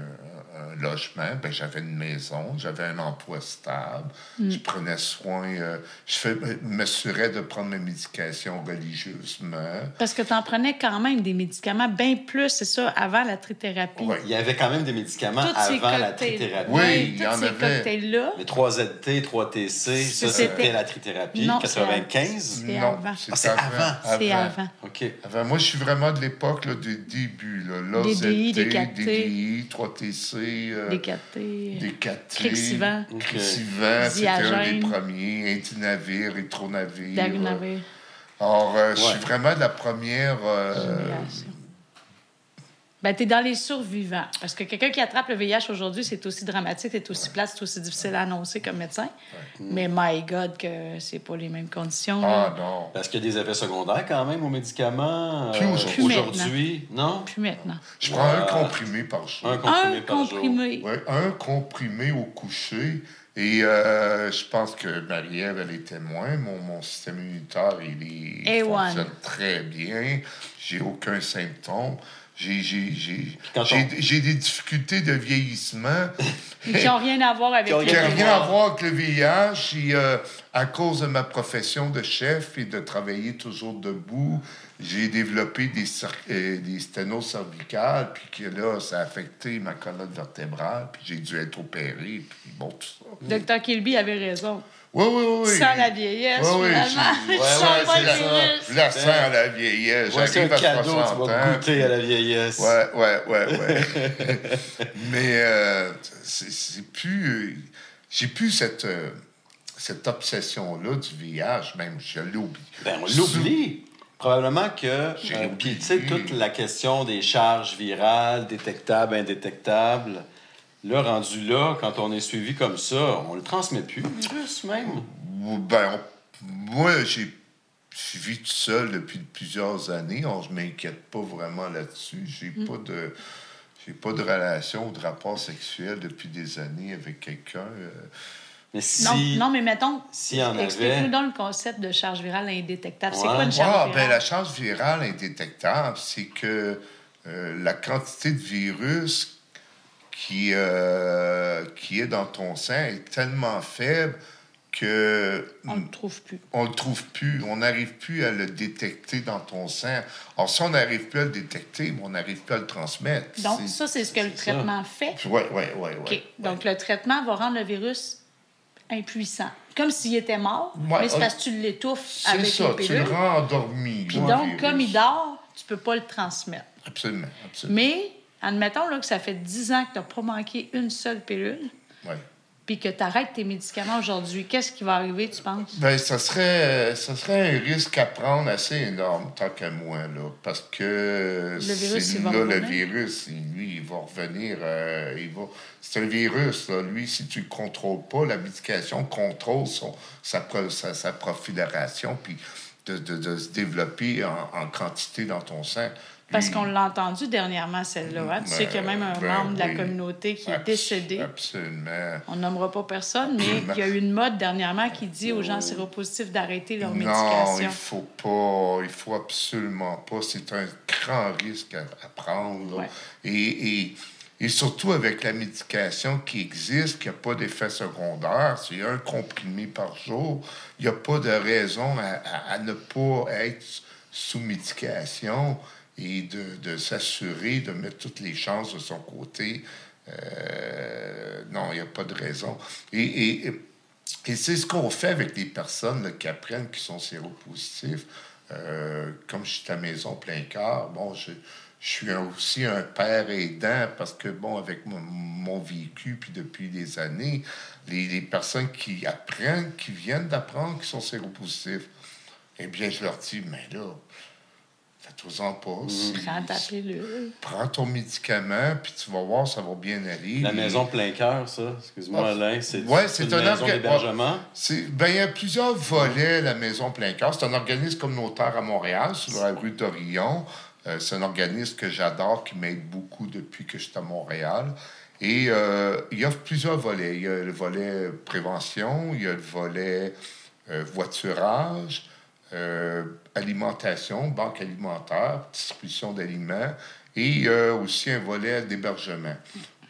logement, ben, j'avais une maison, j'avais un emploi stable, Mm. je prenais soin, euh, je fais- m'assurais de prendre mes médications religieusement. Parce que tu en prenais quand même des médicaments, bien plus, c'est ça, avant la trithérapie. Ouais. Il y avait quand même des médicaments avant la trithérapie. Oui, il y en avait. cocktails-là, Les 3ZT, 3TC, ça, C'était- c'était la trithérapie. Non, c'est 95? C'est non, avant. c'est Ah, c'est avant. c'est avant. OK. Avant, moi, je suis vraiment de l'époque là, du début. Là, Des DI, des l'AZT, 4T. 3TC, euh, Des catés. des 4T. Crixivan. Ok. Crixivan, c'était un des premiers. Intinavir, Rétronavir. Dagunavir. Alors, euh, je suis vraiment de la première... euh. Ben, t'es dans les survivants. Parce que quelqu'un qui attrape le VIH aujourd'hui, c'est aussi dramatique, c'est aussi plat, c'est aussi difficile à annoncer comme médecin. Mais my God, que c'est pas les mêmes conditions. Ah là. non. Parce qu'il y a des effets secondaires quand même aux médicaments. Plus euh, aujourd'hui. aujourd'hui. Non? Plus maintenant. Je prends un Ouais. comprimé par jour. Un comprimé Un par jour. comprimé. Ouais, un comprimé au coucher. Et euh, je pense que Marie-Ève, elle est témoin. Mon, mon système immunitaire, il, est, il A1. fonctionne très bien. J'ai aucun symptôme. J'ai, j'ai, j'ai, Quand j'ai, on- j'ai des difficultés de vieillissement Qui n'ont rien à voir avec le qui n'a rien rien à voir avec le VIH. Et, euh, à cause de ma profession de chef et de travailler toujours debout, j'ai développé des, cer- euh, des sténoses cervicales, puis que là, ça a affecté ma colonne vertébrale, puis j'ai dû être opéré, puis bon, tout ça. Docteur Kilby avait raison. Oui, oui, oui. Sans la vieillesse, Oui, oui, finalement. j'ai- Sans ouais, c'est le la, la sang, la vieillesse. Voici un J'arrive à cadeau, 60 tu vas goûter à la vieillesse. Ouais, ouais, ouais, ouais. Mais euh, c'est c'est plus. J'ai plus cette, euh, cette obsession-là du VIH, même, je l'oublie. Ben, on l'oublie. Probablement que. Euh, Puis, tu sais, toute la question des charges virales, détectables, indétectables. Là, rendu là, quand on est suivi comme ça, on le transmet plus, le virus même. Ben, on- moi, j'ai suivi tout seul depuis plusieurs années. On, je m'inquiète pas vraiment là-dessus. J'ai Mm. pas de. J'ai pas de relation ou de rapport sexuel depuis des années avec quelqu'un. euh. Mais si. Non, non, mais mettons, avait- explique-nous donc le concept de charge virale indétectable. C'est quoi une charge Ah, virale? ben, la charge virale indétectable, c'est que euh, la quantité de virus qui, euh, qui est dans ton sang est tellement faible que On ne le trouve plus. on le trouve plus, on n'arrive plus à le détecter dans ton sang. Alors, si on n'arrive plus à le détecter, on n'arrive plus à le transmettre. Donc, ça, c'est ce que le ça. traitement fait. Oui, oui, oui. OK. Donc, le traitement va rendre le virus impuissant. Comme s'il était mort, Ouais, mais c'est on- parce que tu l'étouffes C'est avec ça, les tu le rends endormi. Puis donc, virus. comme il dort, tu peux pas le transmettre. Absolument, absolument. Mais, admettons là, que ça fait 10 ans que tu n'as pas manqué une seule pilule, Ouais. puis que tu arrêtes tes médicaments aujourd'hui, qu'est-ce qui va arriver, tu penses? Ben, ça serait, ça serait un risque à prendre assez énorme, tant qu'à moi, là. Parce que virus, va là, le virus, lui, il va revenir. euh, il va... C'est un virus, là. Lui, si tu ne le contrôles pas, la médication contrôle son, sa, sa, sa prolifération, puis de, de, de se développer en, en quantité dans ton sang. Parce qu'on l'a entendu dernièrement, celle-là. hein? Tu sais qu'il y a même un ben membre de la communauté qui est décédé. Absolument. On nommera pas personne, mais il y a eu une mode dernièrement qui dit aux gens séropositifs d'arrêter leur Non, médication. il faut pas, il faut absolument pas. C'est un grand risque à, à prendre. Ouais. Et, et, et surtout avec la médication qui existe, qui n'a pas d'effet secondaire, c'est un comprimé par jour, il n'y a pas de raison à, à- à ne pas être sous médication et de, de s'assurer de mettre toutes les chances de son côté Euh, non, il n'y a pas de raison. Et, et, et c'est ce qu'on fait avec les personnes qui apprennent qu'ils sont séropositifs. Euh, comme je suis à maison plein quart, bon, je, suis aussi un père aidant parce que, bon, avec mon, vécu, puis depuis des années, les, les, personnes qui apprennent, qui viennent d'apprendre qu'ils sont séropositifs, eh bien, je leur dis, mais là, fais-toi-en pas. Mm. Prends ta pilule. Prends ton médicament, puis tu vas voir, ça va bien aller. La maison plein cœur, ça, excuse-moi, ah, Alain, c'est ouais, c'est une maison d'hébergement? Ben, il y a plusieurs volets, la maison plein cœur. C'est un organisme communautaire à Montréal, sur la rue d'Orillon. Euh, c'est un organisme que j'adore, qui m'aide beaucoup depuis que je suis à Montréal. Et euh, il y a plusieurs volets. Il y a le volet prévention, il y a le volet euh, voiturage, euh, alimentation, banque alimentaire, distribution d'aliments, et a aussi un volet d'hébergement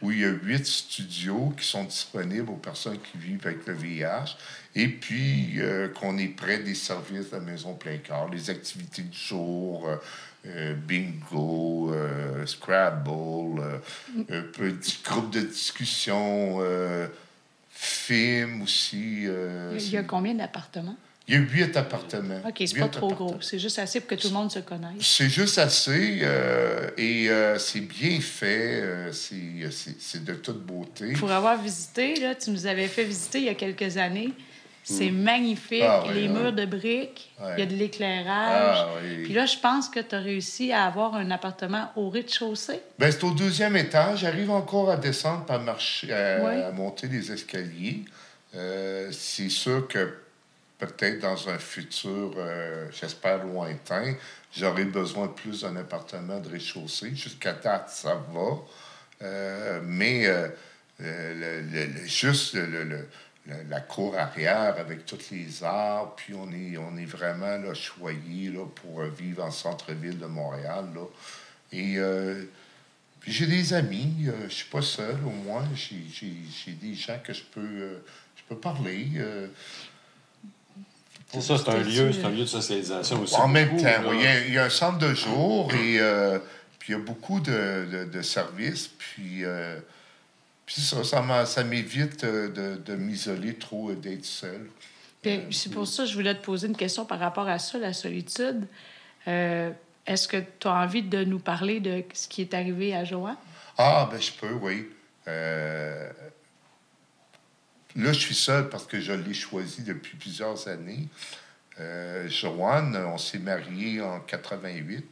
où il y a huit studios qui sont disponibles aux personnes qui vivent avec le VIH, et puis euh, qu'on est près des services de la maison plein cœur, les activités du jour, euh, bingo, Scrabble, un petit groupe de discussion, film aussi. il y a combien d'appartements? Il y a huit appartements. OK, c'est pas trop gros. C'est juste assez pour que tout le monde se connaisse. C'est juste assez euh, et euh, c'est bien fait. Euh, c'est de toute beauté. Pour avoir visité, là, tu nous avais fait visiter il y a quelques années. C'est hmm. magnifique. Ah, les murs de briques, il y a de l'éclairage. Ah, Puis là, je pense que tu as réussi à avoir un appartement au rez-de-chaussée. Bien, c'est au deuxième étage. J'arrive encore à descendre, à marcher, à, à monter les escaliers. c'est sûr que peut-être dans un futur, euh, j'espère lointain, j'aurai besoin plus d'un appartement de rez-de-chaussée. Jusqu'à date, ça va. Euh, mais euh, le, juste le, la cour arrière avec tous les arbres, puis on est, on est vraiment là, choyé là, pour vivre en centre-ville de Montréal. Là. Et j'ai des amis, je ne suis pas seul au moins, j'ai des gens que je peux, je peux parler. C'est ça, c'est un lieu, c'est un lieu de socialisation aussi. En même temps, il, y a, un centre de jour et euh, puis il y a beaucoup de, de, services. Puis, euh, puis ça, ça m'évite de, de m'isoler trop et d'être seul. c'est pour ça que je voulais te poser une question par rapport à ça, la solitude. Euh, est-ce que tu as envie de nous parler de ce qui est arrivé à Joanne? Ah, ben je peux, oui. Là, je suis seul parce que je l'ai choisi depuis plusieurs années. Euh, Joanne, on s'est mariés en 88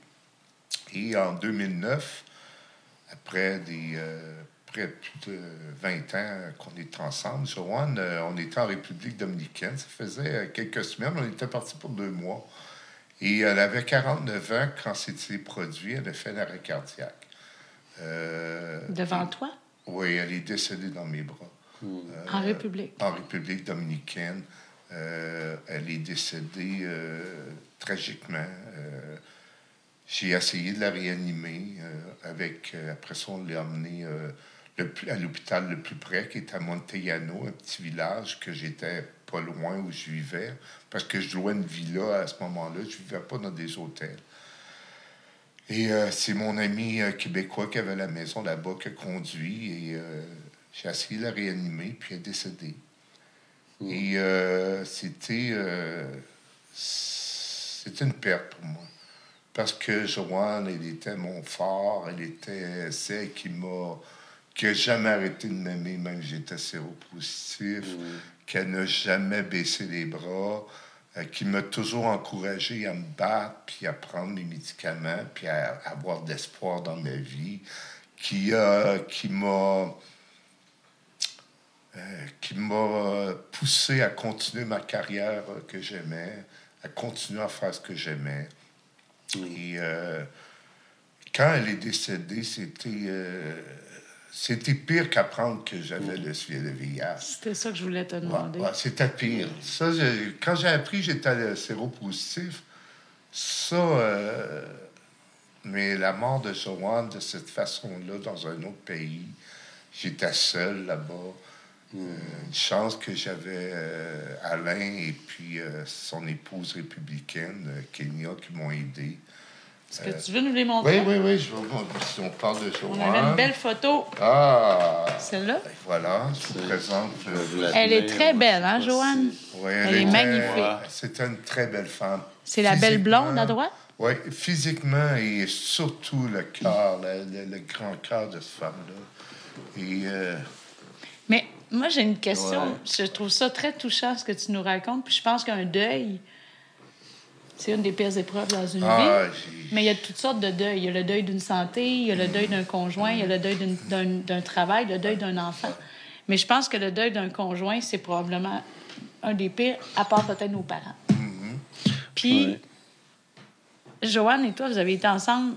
et en 2009, après des euh, près de plus de 20 ans qu'on est ensemble, Joanne, euh, on était en République dominicaine. Ça faisait quelques semaines, on était partis pour deux mois. Et elle avait 49 ans quand c'était produit. Elle a fait l'arrêt cardiaque. Devant toi? Oui, elle est décédée dans mes bras. Euh, en République. En République dominicaine. Euh, elle est décédée euh, tragiquement. J'ai essayé de la réanimer. avec, après ça, on l'a emmenée à l'hôpital le plus près, qui est à Montellano, un petit village que j'étais pas loin où je vivais, parce que je louais une villa à ce moment-là. Je vivais pas dans des hôtels. Et c'est mon ami québécois qui avait la maison là-bas qui a conduit. Et j'ai essayé de la réanimer, puis elle est décédée. Hmm. Et euh, c'était, euh, c'était une perte pour moi. Parce que Joanne, elle était mon phare, elle était celle qui m'a qui n'a jamais arrêté de m'aimer, même si j'étais séropositif, mmh. qu'elle n'a jamais baissé les bras, euh, qui m'a toujours encouragé à me battre, puis à prendre mes médicaments, puis à, avoir de l'espoir dans ma vie, qui, a qui m'a euh, qui m'a poussé à continuer ma carrière que j'aimais, à continuer à faire ce que j'aimais. Et euh, quand elle est décédée, c'était euh, c'était pire qu'apprendre que j'avais le, le VIH. C'était ça que je voulais te demander. c'était pire. Ça, quand j'ai appris que j'étais séropositif, ça. mais la mort de Joanne de cette façon-là, dans un autre pays, j'étais seul là-bas. Euh, une chance que j'avais euh, Alain et puis euh, son épouse républicaine, Kenya, qui m'ont aidé. Est-ce que tu veux nous les montrer? Oui, oui, oui. Je vais, si on parle de On avait une belle photo. Ah! Celle-là? Voilà, je vous présente. Elle est très belle, hein, Joanne? Oui, elle, est magnifique. C'est une très belle femme. C'est la belle blonde à droite? Oui, physiquement et surtout le cœur, le, le, grand cœur de cette femme-là. Et. Moi, j'ai une question. Je trouve ça très touchant, ce que tu nous racontes. Puis je pense qu'un deuil, c'est une des pires épreuves dans une ah, vie. Mais il y a toutes sortes de deuils. Il y a le deuil d'une santé, il y a le deuil d'un conjoint, il y a le deuil d'un travail, le deuil d'un enfant. Mais je pense que le deuil d'un conjoint, c'est probablement un des pires, à part peut-être nos parents. Mm-hmm. Puis, Joanne et toi, vous avez été ensemble.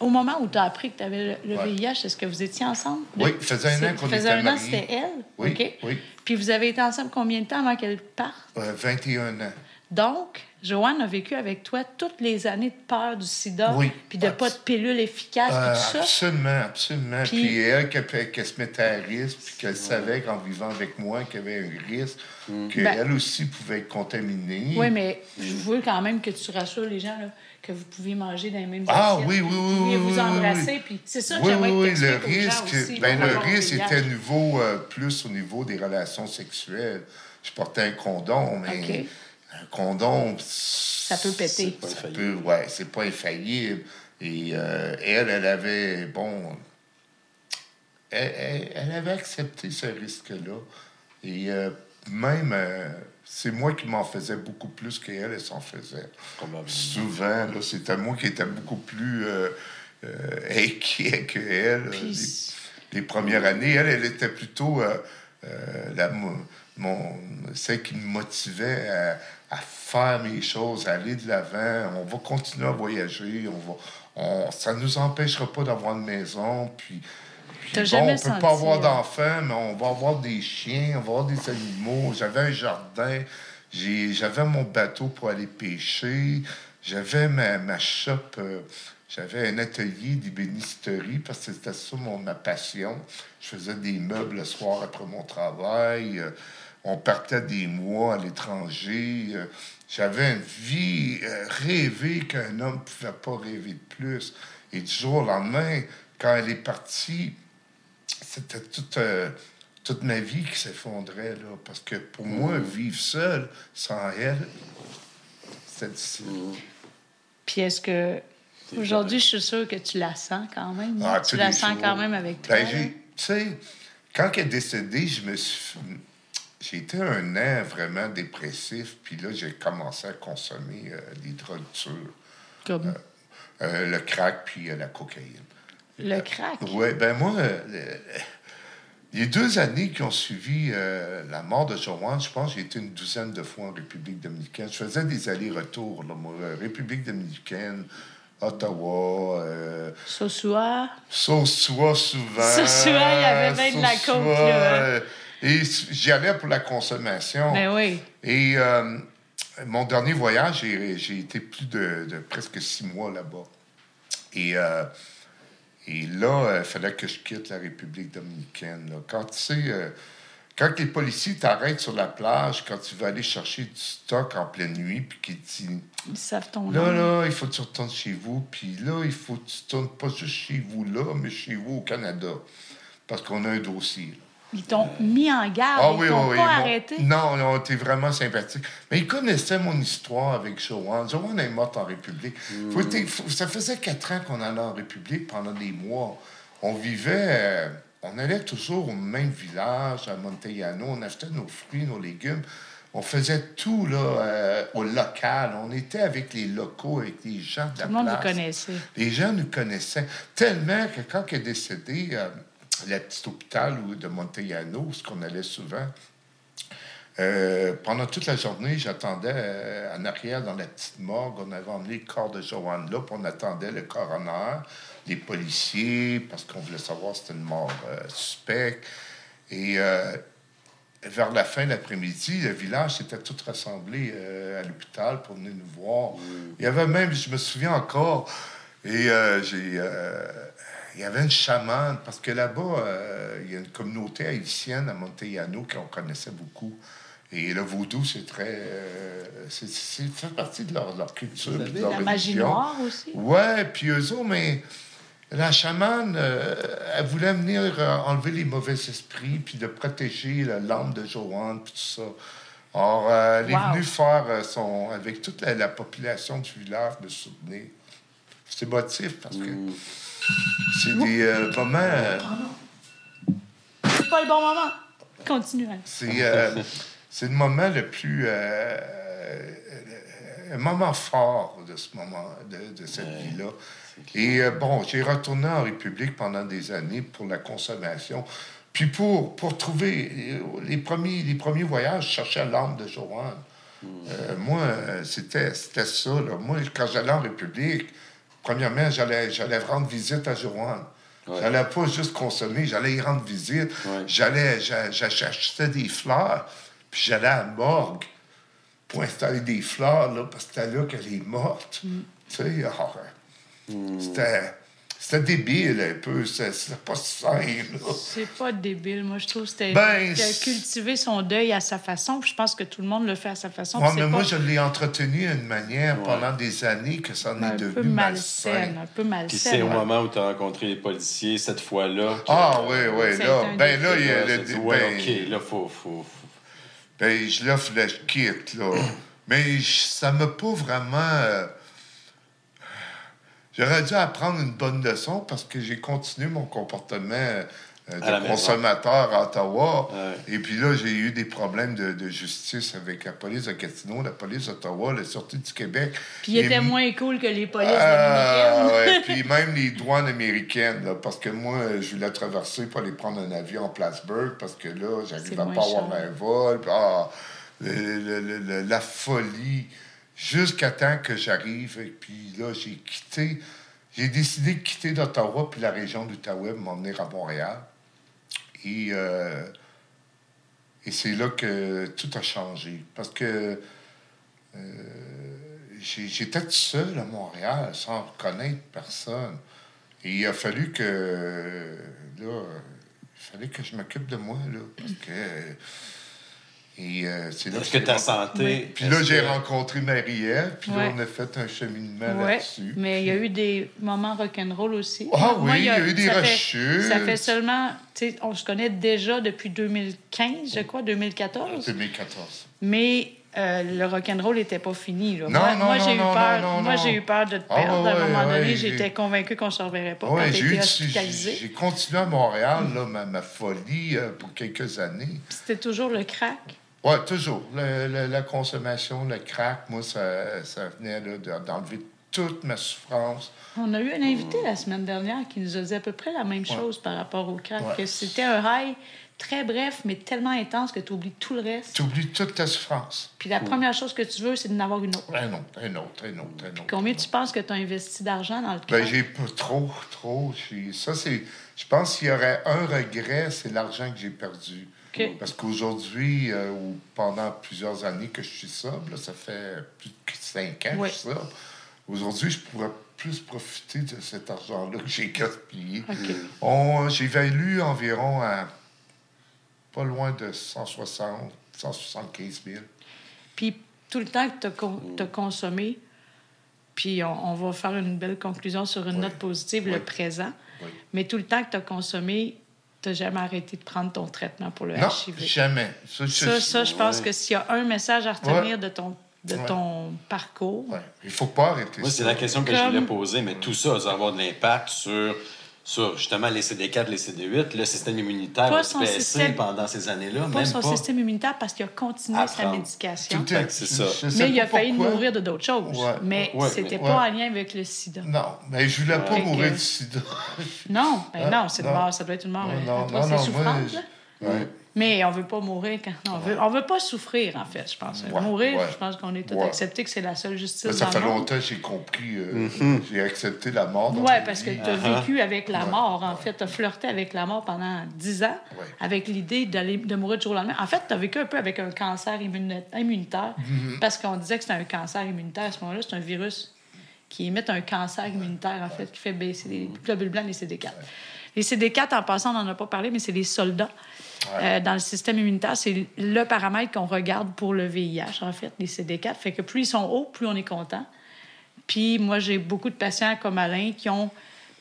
Au moment où tu as appris que tu avais le, VIH, est-ce que vous étiez ensemble? Oui, ça faisait un an qu'on était faisait un an, c'était elle? Oui, oui. Puis vous avez été ensemble combien de temps avant qu'elle parte? 21 euh, ans. Donc, Joanne a vécu avec toi toutes les années de peur du sida, puis de pas de pilule efficace, tout euh, ça. Absolument, absolument. Puis, elle, qu'elle se mettait à risque, puis qu'elle savait qu'en vivant avec moi, qu'il y avait un risque, mm. qu'elle ben aussi pouvait être contaminée. Oui, mais je veux quand même que tu rassures les gens, là, que vous pouviez manger dans les mêmes Ah oui, oui, oui. Vous vous embrasser, puis c'est ça que j'aimerais oui, que le risque, aussi, ben, le risque était nouveau, euh, plus au niveau des relations sexuelles. Je portais un condom, mais un condom. Ça peut péter. Ça peut, ouais, c'est pas infaillible. Et euh, elle, elle avait, bon, elle, elle, avait accepté ce risque-là. Et euh, même, euh, c'est moi qui m'en faisais beaucoup plus qu'elle, elle s'en faisait. Souvent, là, c'était moi qui étais beaucoup plus inquiet qu'elle. Les, les, premières années, elle, elle était plutôt la, mon, celle qui me motivait à à faire mes choses, à aller de l'avant. On va continuer à voyager. On va, on, ça ne nous empêchera pas d'avoir une maison. Puis, bon, on ne peut pas avoir euh, d'enfants, mais on va avoir des chiens, on va avoir des animaux. J'avais un jardin. J'avais mon bateau pour aller pêcher. J'avais ma, ma shop. Euh, j'avais un atelier d'ébénisterie parce que c'était ça mon, ma passion. Je faisais des meubles le soir après mon travail. Euh, on partait des mois à l'étranger. Euh, j'avais une vie rêvée qu'un homme ne pouvait pas rêver de plus. Et du jour au lendemain, quand elle est partie, c'était toute, euh, toute ma vie qui s'effondrait. Là, parce que pour moi, mm. vivre seul, sans elle, c'était difficile. Mm. Puis est-ce que aujourd'hui, je suis sûre que tu la sens quand même? Ah, tu la sens quand même avec toi. Ben, tu sais, quand elle est décédée, je me suis j'ai été un an vraiment dépressif, puis là, j'ai commencé à consommer euh, des drogues dures. Comme? Euh, euh, le crack puis la cocaïne. Le crack? oui, ben moi, les deux années qui ont suivi la mort de Joanne, je pense que j'ai été une douzaine de fois en République dominicaine. Je faisais des allers-retours, République dominicaine, Ottawa. Euh, Sosua. Sosua, souvent. Sosua, il y avait même de la coke, et j'y allais pour la consommation. Ben oui. Et euh, mon dernier voyage, j'ai été plus de, presque six mois là-bas. Et, euh, et là, il fallait que je quitte la République dominicaine. Quand tu sais, euh, quand les policiers t'arrêtent sur la plage, quand tu vas aller chercher du stock en pleine nuit, puis qu'ils disent. Ils savent ton Là, là, il faut que tu retournes chez vous. Puis là, il faut que tu tournes pas juste chez vous là, mais chez vous au Canada. Parce qu'on a un dossier. Ils t'ont mis en garde. Ah, ils t'ont pas arrêté. Non, non, t'es vraiment sympathique. Mais ils connaissaient mon histoire avec Joanne. Joanne est morte en République. Hmm. ça faisait quatre ans qu'on allait en République pendant des mois. On vivait... Euh, on allait toujours au même village, à Montellano. On achetait nos fruits, nos légumes. On faisait tout là, euh, au local. On était avec les locaux, avec les gens de la Tout le monde nous connaissait. Les gens nous connaissaient. Tellement que quand elle est décédée... Euh, le petit hôpital de Montellano, ce qu'on allait souvent. Euh, pendant toute la journée, j'attendais euh, en arrière dans la petite morgue. On avait emmené le corps de Joanne là, puis on attendait le coroner, les policiers, parce qu'on voulait savoir si c'était une mort euh, suspecte. Et vers la fin de l'après-midi, le village s'était tout rassemblé à l'hôpital pour venir nous voir. Mm. Il y avait même, je me souviens encore, et j'ai il y avait une chamane, parce que là-bas, euh, il y a une communauté haïtienne à Montellano qu'on connaissait beaucoup. Et le vaudou, c'est très. euh, c'est, c'est- fait partie de leur, leur culture. Vous avez de leur La magie religion. noire aussi? Ouais, puis eux autres, mais la chamane, euh, elle voulait venir euh, enlever les mauvais esprits, puis de protéger la lampe de Joanne, puis tout ça. Alors, euh, elle est Wow. venue faire euh, son. avec toute la, la population du village me soutenir. C'est motif parce que Mm. C'est des euh, moments. euh, C'est pas le bon moment. Continue. C'est euh, c'est le moment le plus. euh, euh, un moment fort de ce moment, de, de cette Ouais, vie-là. Et euh, bon, j'ai retourné en République pendant des années pour la consommation. Puis pour, pour trouver les premiers, les premiers voyages, je cherchais l'âme de Joanne. Euh, moi, c'était c'était ça. Là. Moi, quand j'allais en République, premièrement, j'allais j'allais rendre visite à Joanne. Ouais. J'allais pas juste consommer, j'allais y rendre visite. Ouais. J'allais, j'a- j'a- j'achetais des fleurs, puis j'allais à la morgue pour installer des fleurs, là, parce que c'était là qu'elle est morte. Mm. Tu sais, euh, c'était, c'était débile un peu, c'était, pas sain, là. C'est pas débile. Moi, je trouve que c'était Ben, cultiver son deuil à sa façon. Puis je pense que tout le monde le fait à sa façon. Ouais, mais moi, je l'ai entretenu d'une manière Ouais. pendant des années que ça en un est peu devenu malsain. malsaine. Un peu Puis c'est au moment où tu as rencontré les policiers, cette fois-là. Ah, oui, oui, là, un ben là, il y a Ouais, le... ça dit, ouais, ben, OK, là, faut... faut, faut- Ben, je l'offre le quitte, là. Mais je- ça m'a pas vraiment. J'aurais dû apprendre une bonne leçon parce que j'ai continué mon comportement euh, de maison. consommateur à Ottawa. Ouais. Et puis là, j'ai eu des problèmes de, de justice avec la police de Gatineau, la police d'Ottawa, la Sûreté du Québec. Puis il Et était m- moins cool que les polices ah, ouais, puis même les douanes américaines, là, parce que moi, je voulais traverser pour aller prendre un avion en Plattsburgh, parce que là, j'arrivais à pas avoir un vol. puis, ah, le- le- le- le- la folie, jusqu'à temps que j'arrive. Et puis là, j'ai quitté, j'ai décidé de quitter d'Ottawa, puis la région d'Outaouais, pour m'emmener à Montréal. Et, euh, et c'est là que tout a changé. Parce que euh, j'étais seul à Montréal, sans connaître personne. Et il a fallu que. Il fallait que je m'occupe de moi, là. Parce que. Et euh, c'est là Est-ce que ta santé... Oui. Puis là, j'ai que- rencontré Marie-Ève, puis Ouais. là, on a fait un cheminement Ouais, là-dessus. mais il y a eu des moments rock'n'roll aussi. Ah Moi, oui, il y a eu des ça fait- rechutes. Ça fait seulement, tu sais, on se connaît déjà depuis 2015, je crois, 2014. 2014. Mais euh, le rock'n'roll n'était pas fini. Là. Non, moi, non, moi, non, j'ai eu peur. non, non, moi, j'ai eu peur de te Ah, perdre. à un moment ouais, donné, j'ai- j'étais convaincue qu'on ne se reverrait pas Ouais, j'ai hospitalisé. J'ai continué à Montréal, là, ma, ma folie euh, pour quelques années. Puis C'était toujours le crack. Oui, toujours. Le- le- la consommation, le crack, moi, ça, ça venait d'enlever toute ma souffrance. On a eu un invité la semaine dernière qui nous a dit à peu près la même chose par rapport au crack. Ouais. Que c'était un high très bref, mais tellement intense que tu oublies tout le reste. Tu oublies toute ta souffrance. Puis la première chose que tu veux, c'est d'en avoir une autre. Un autre, un autre, un autre, un autre. Combien tu penses que tu as investi d'argent dans le Ben, crack? j'ai pas trop, trop. Ça, c'est. Je pense qu'il y aurait un regret, c'est l'argent que j'ai perdu. Parce qu'aujourd'hui, euh, ou pendant plusieurs années que je suis sobre, là, ça fait plus de cinq ans que je suis sobre. Aujourd'hui, je pourrais plus profiter de cet argent-là que j'ai gaspillé. OK. On- J'ai valu environ à pas loin de 160, 175 000. Puis tout le temps que tu as, consommé, puis on, on va faire une belle conclusion sur une Oui. note positive, le présent. Mais tout le temps que tu as consommé, tu n'as jamais arrêté de prendre ton traitement pour le Non, HIV. jamais. Ça, je- Ça, ça, je pense Ouais. que s'il y a un message à retenir Ouais. de ton, de Ouais. ton parcours, Ouais. Il faut pas arrêter c'est la question que je voulais poser, mais tout ça va avoir de l'impact sur, sur justement les CD4, les CD8, le système immunitaire Pas va se son baisser système- pendant ces années-là. pas même son pas. système immunitaire parce qu'il a continué sa médication. Tout c'est ça. Mais il a failli pourquoi. mourir de d'autres choses. Ouais. Mais Ouais, c'était mais- pas ouais. en lien avec le sida. Non, mais je voulais pas mourir que- du sida. Non, ben non, c'est une non. mort, ça doit être une mort. Non, euh, non, non, souffrante, moi, là? Ouais. Mais on veut pas mourir quand. On veut, on veut pas souffrir, en fait, je pense. Ouais, mourir, ouais. je pense qu'on est tous Ouais. acceptés que c'est la seule justice. Mais ça dans fait le monde. longtemps que j'ai compris. euh, Mm-hmm. J'ai accepté la mort. dans Oui, parce que tu as Uh-huh. vécu avec la Ouais. mort, en fait. Tu as flirté avec la mort pendant 10 ans, Ouais. avec l'idée d'aller de mourir du jour au lendemain. En fait, tu as vécu un peu avec un cancer immuni- immunitaire, Mm-hmm. parce qu'on disait que c'était un cancer immunitaire à ce moment-là. C'est un virus qui émettent un cancer immunitaire, en fait, qui fait baisser les globules blancs, les CD4. Les CD4, en passant, on n'en a pas parlé, mais c'est les soldats euh, dans le système immunitaire. C'est le paramètre qu'on regarde pour le VIH, en fait, les CD4. Fait que plus ils sont hauts, plus on est content. Puis moi, j'ai beaucoup de patients comme Alain qui ont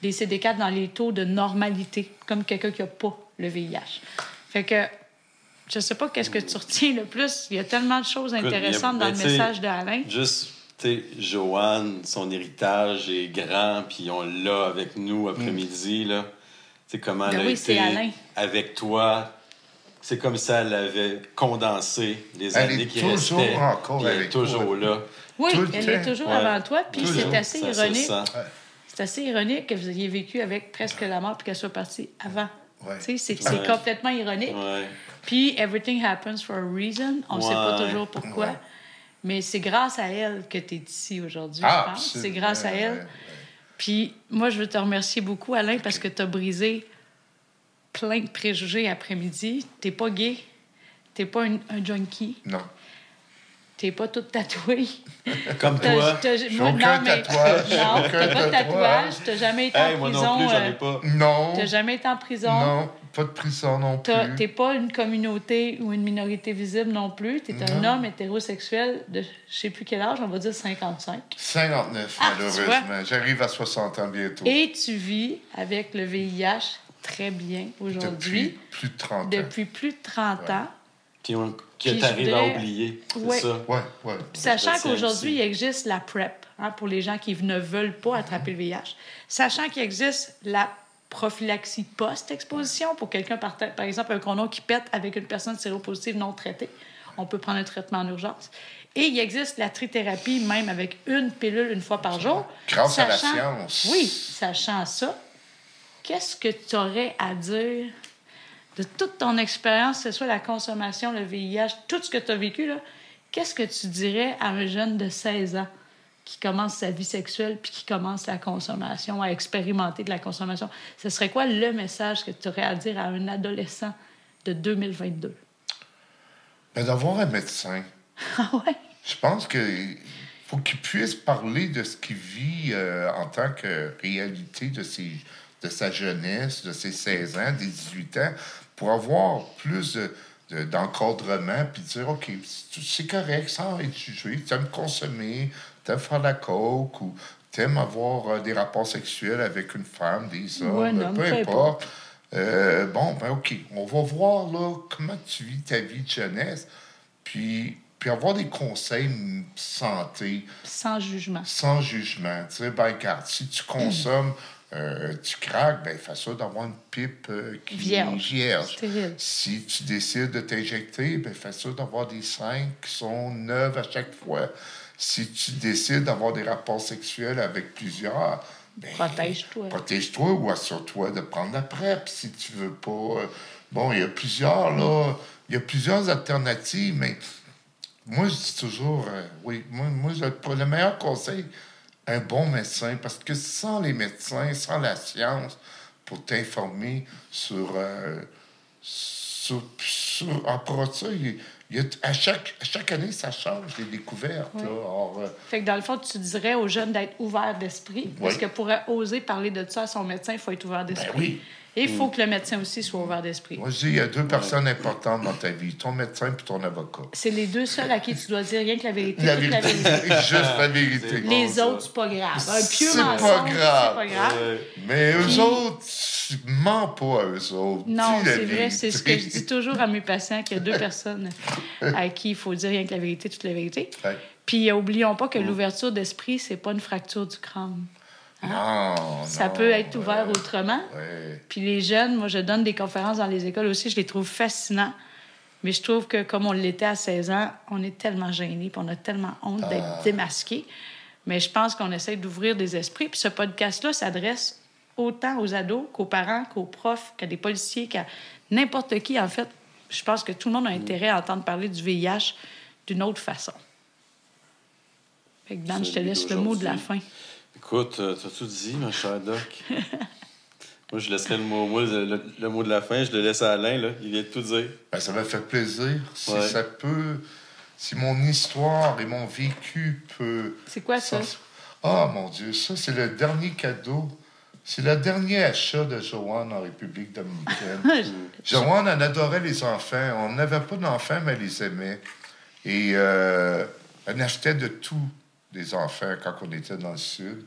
des CD4 dans les taux de normalité, comme quelqu'un qui n'a pas le VIH. Fait que je sais pas qu'est-ce que tu retiens le plus. Il y a tellement de choses intéressantes a- dans le ben, sais, message d'Alain. Juste, tu sais, Joanne, son héritage est grand, puis on l'a avec nous après-midi, là. Sais, comment Ben elle a oui, c'est été Alain. avec toi. C'est comme ça elle avait condensé les Elle années est qui toujours restaient. encore puis elle est toujours toi. là. Oui, tout elle est toujours Ouais. avant toi. Puis Toujours. c'est assez ironique. C'est assez ironique que vous ayez vécu avec presque la mort puis qu'elle soit partie avant. Ouais. Tu sais, c'est c'est Ouais. complètement ironique. Puis everything happens for a reason. On ne sait pas toujours pourquoi. Ouais. Mais c'est grâce à elle que tu es ici aujourd'hui, Ah, je pense. C'est grâce à elle. Puis moi, je veux te remercier beaucoup, Alain, parce que tu as brisé plein de préjugés après-midi. T'es pas gay. T'es pas un junkie. Non. T'es pas toute tatouée. Comme toi. t'as- moi, aucun non, mais- tatouage, Non, t'as pas de tatouage. T'as jamais été Hey, en moi prison. non plus, j'en euh, ai pas. Non. T'as jamais été en prison? Non, pas de prison non T'as- plus. T'es pas une communauté ou une minorité visible non plus? T'es un homme hétérosexuel de je sais plus quel âge, on va dire 55. 59, Ah, malheureusement. J'arrive à 60 ans bientôt. Et tu vis avec le VIH très bien Depuis aujourd'hui, plus de 30 ans. depuis plus de 30 ans. Puis on- que je t'arrives à voudrais- oublier. C'est Ouais. ça. Ouais, ouais. Puis Sachant qu'aujourd'hui, il existe la PrEP hein, pour les gens qui ne veulent pas attraper le VIH. Sachant qu'il existe la prophylaxie post-exposition pour quelqu'un, par, par exemple, un condom qui pète avec une personne séropositive non traitée. On peut prendre un traitement en urgence. Et il existe la trithérapie, même avec une pilule une fois par jour. Grâce à la science. Oui, sachant ça, qu'est-ce que tu aurais à dire de toute ton expérience, que ce soit la consommation, le VIH, tout ce que tu as vécu, là, qu'est-ce que tu dirais à un jeune de 16 ans qui commence sa vie sexuelle puis qui commence la consommation, à expérimenter de la consommation? Ce serait quoi le message que tu aurais à dire à un adolescent de 2022? Ben, d'avoir un médecin. Ah ouais? Je pense que faut qu'il puisse parler de ce qu'il vit euh, en tant que réalité de, ses, de sa jeunesse, de ses 16 ans, des 18 ans, pour avoir plus de- de- d'encadrement, puis dire, OK, c'est correct, sans être jugé, t'aimes consommer, t'aimes faire la coke, ou t'aimes avoir euh, des rapports sexuels avec une femme, des hommes, peu importe. Euh, bon, ben OK, on va voir là comment tu vis ta vie de jeunesse, puis, puis avoir des conseils santé Sans jugement. sans jugement. Tu sais, ben, regarde, si tu consommes, euh, tu craques, ben, fais ça d'avoir une pipe euh, qui Vierge. Si tu décides de t'injecter, ben, fais ça d'avoir des seins qui sont neuves à chaque fois. Si tu décides d'avoir des rapports sexuels avec plusieurs, ben, Protège-toi. Protège-toi ou assure-toi de prendre la PrEP si tu veux pas. euh, Bon, il y a plusieurs, là. Il y a plusieurs alternatives, mais moi, je dis toujours, euh, oui, moi, moi je- pour le meilleur conseil, un bon médecin, parce que sans les médecins, sans la science, pour t'informer sur, euh, sur, sur- propos de ça, il, y a, à, chaque, à chaque année, ça change, les découvertes. là. Alors, euh, Fait que dans le fond, tu dirais aux jeunes d'être ouverts d'esprit. Parce Oui. que pour oser parler de ça à son médecin, il faut être ouvert d'esprit. Ben oui. Et il faut que le médecin aussi soit ouvert d'esprit. moi, je dis, il y a deux personnes importantes dans ta vie, ton médecin et ton avocat. C'est les deux seuls à qui tu dois dire rien que la vérité. La vérité, juste la vérité. Les autres, c'est pas grave. Un pieux C'est pas mensonge, grave. c'est pas grave. Ouais. Mais eux Puis- autres, tu mens pas à eux autres. Non, c'est vrai. C'est ce que je dis toujours à mes patients, qu'il y a deux personnes à qui il faut dire rien que la vérité, toute la vérité. Ouais. Puis, euh, oublions pas que Mm. l'ouverture d'esprit, c'est pas une fracture du crâne. Non, Ça non, peut être ouvert ouais, autrement. ouais. Puis les jeunes, moi, je donne des conférences dans les écoles aussi, je les trouve fascinants. Mais je trouve que comme on l'était à 16 ans, on est tellement gênés, puis on a tellement honte Ah. d'être démasqué. Mais je pense qu'on essaie d'ouvrir des esprits. Puis ce podcast-là s'adresse autant aux ados qu'aux parents, qu'aux profs, qu'à des policiers, qu'à n'importe qui. En fait, je pense que tout le monde a intérêt à entendre parler du VIH d'une autre façon. Fait que Dan, je te laisse le mot de la fin. Écoute, euh, t'as tout dit, ma chère Doc. moi, je laisserai le mot, moi, le, le- le mot de la fin, je le laisse à Alain, là. Il vient de tout dire. Ben, ça m'a fait plaisir. Si Ouais. ça peut, si mon histoire et mon vécu peut. C'est quoi ça? Oh mon Dieu, ça, c'est le dernier cadeau. C'est le dernier achat de Joanne en République dominicaine. Joanne, elle adorait les enfants. On n'avait pas d'enfants, mais elle les aimait. Et euh, elle achetait de tout des enfants quand on était dans le sud.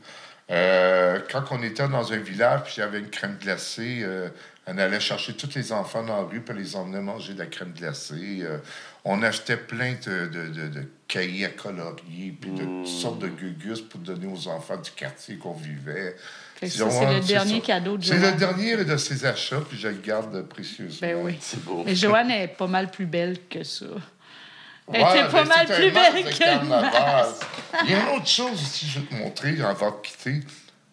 Euh, quand on était dans un village, puis il y avait une crème glacée, euh, elle allait chercher tous les enfants dans la rue, puis les emmenait manger de la crème glacée. Euh, on achetait plein de, de, de, de cahiers à colorier, puis de toutes sortes de gugus pour donner aux enfants du quartier qu'on vivait. C'est le dernier ça. cadeau de C'est le dernier de ses achats, puis je le garde précieusement. Ben oui. C'est beau. Mais Joanne est pas mal plus belle que ça. Elle Ouais, était pas mal plus belle que le carnaval. masque. Il y a une autre chose aussi, je vais te montrer avant de quitter.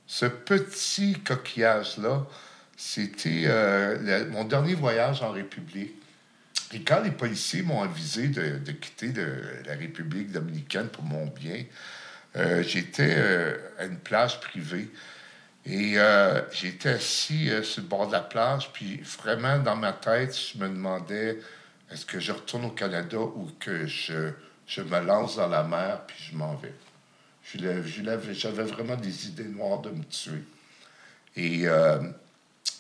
Ce petit coquillage-là, c'était euh, mon dernier voyage en République. Et quand les policiers m'ont avisé de, de quitter la République dominicaine pour mon bien, euh, j'étais euh, à une plage privée. Et j'étais assis sur le bord de la plage, puis vraiment dans ma tête, je me demandais est-ce que je retourne au Canada ou que je, je me lance dans la mer puis je m'en vais? Je l'ai- je l'avais- J'avais vraiment des idées noires de me tuer. Et euh,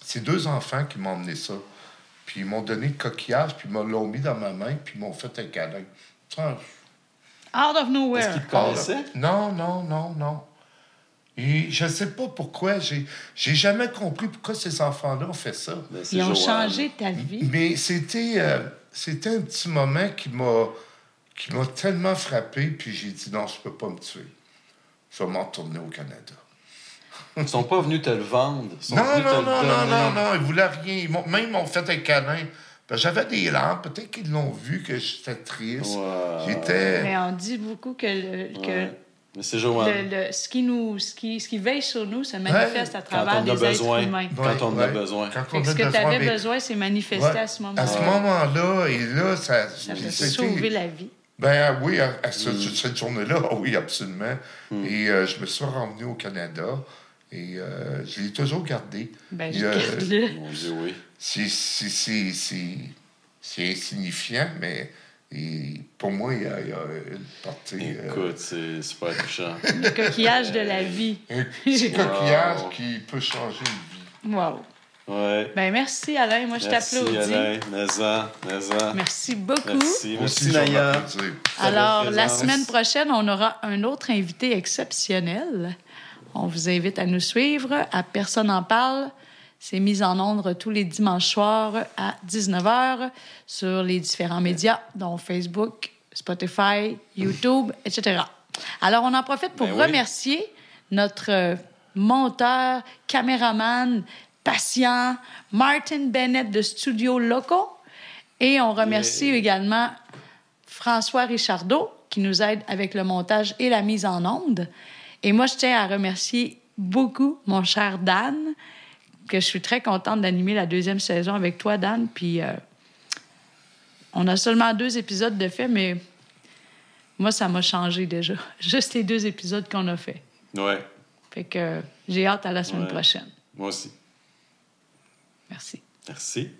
c'est deux enfants qui m'ont emmené ça. Puis ils m'ont donné le coquillage, puis ils me l'ont mis dans ma main, puis ils m'ont fait un câlin. Ça, Out of Est-ce nowhere. connaissait? non, non, non, non. Et je ne sais pas pourquoi. J'ai j'ai jamais compris pourquoi ces enfants-là ont fait ça. Ben, Ils ont changé ta vie. Mais c'était euh, c'était un petit moment qui m'a qui m'a tellement frappé, puis j'ai dit non, je peux pas me tuer. Je vais m'en retourner au Canada. Ils sont pas venus te le vendre. Ils sont Non, venus te non, le non, non, donner. non, non, ils voulaient rien. Ils m'ont- même ils m'ont fait un câlin. Ben, J'avais des larmes, peut-être qu'ils l'ont vu que j'étais triste. J'étais. Mais on dit beaucoup que, le, que Ouais. C'est Joanne. le, le- ce, qui nous, ce, qui, ce qui veille sur nous se manifeste à travers les besoin. êtres humains. Quand on en a besoin. Quand on que a ce que tu besoin, avais mais- besoin, c'est manifesté Ouais. à ce moment-là. À ce moment-là, et là, ça. Ça sauvé la vie. Ben oui, à, à ce- Mm. cette journée-là, oui, absolument. Et euh, je me suis revenu au Canada et euh, je l'ai toujours gardé. Ben, je euh, garde-le. Mon Dieu, oui. c'est- c'est- c'est c'est- c'est insignifiant, mais et pour moi, il y a, il y a une partie. euh, Écoute, c'est super touchant. Le coquillage de la vie. un petit Wow. coquillage qui peut changer une vie. Wow. Ouais. Ben merci Alain, moi je Merci, t'applaudis. Alain. Mais-en, mais-en. Merci beaucoup. Merci. Merci, vais Naya. Alors, la semaine prochaine, on aura un autre invité exceptionnel. On vous invite à nous suivre. À Personne n'en parle. C'est mis en ondes tous les dimanches soirs à 19h sur les différents médias, dont Facebook, Spotify, YouTube, etc. Alors, on en profite pour Ben oui. remercier notre euh, monteur, caméraman, patient, Martin Bennett de Studio Loco. Et on remercie Yeah. également François Richardot, qui nous aide avec le montage et la mise en onde. Et moi, je tiens à remercier beaucoup mon cher Dan, que je suis très contente d'animer la deuxième saison avec toi, Dan. Puis, euh, on a seulement deux épisodes de fait, mais moi, ça m'a changé déjà. Juste les deux épisodes qu'on a fait. Ouais. Fait que euh, j'ai hâte à la semaine Ouais. prochaine. Moi aussi. Merci. Merci.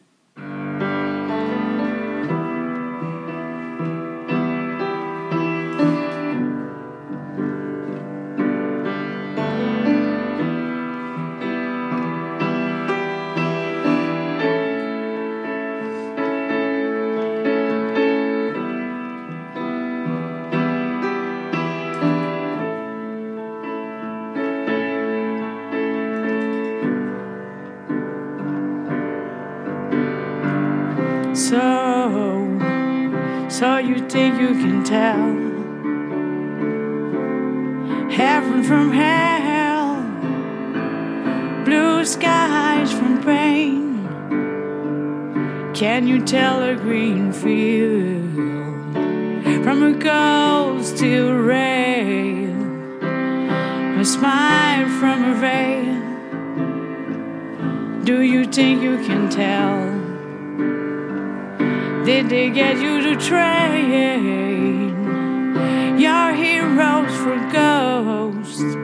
Can you tell a green field from a cold a rail, a smile from a veil? Do you think you can tell? Did they get you to trade your heroes for ghosts?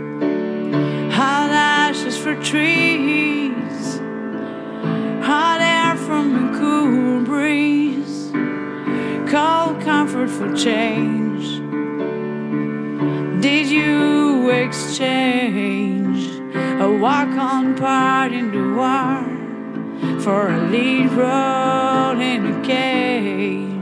Hot ashes for trees, cool breeze, cold comfort for change. Did you exchange? A walk on part in the war for a lead role in a cage.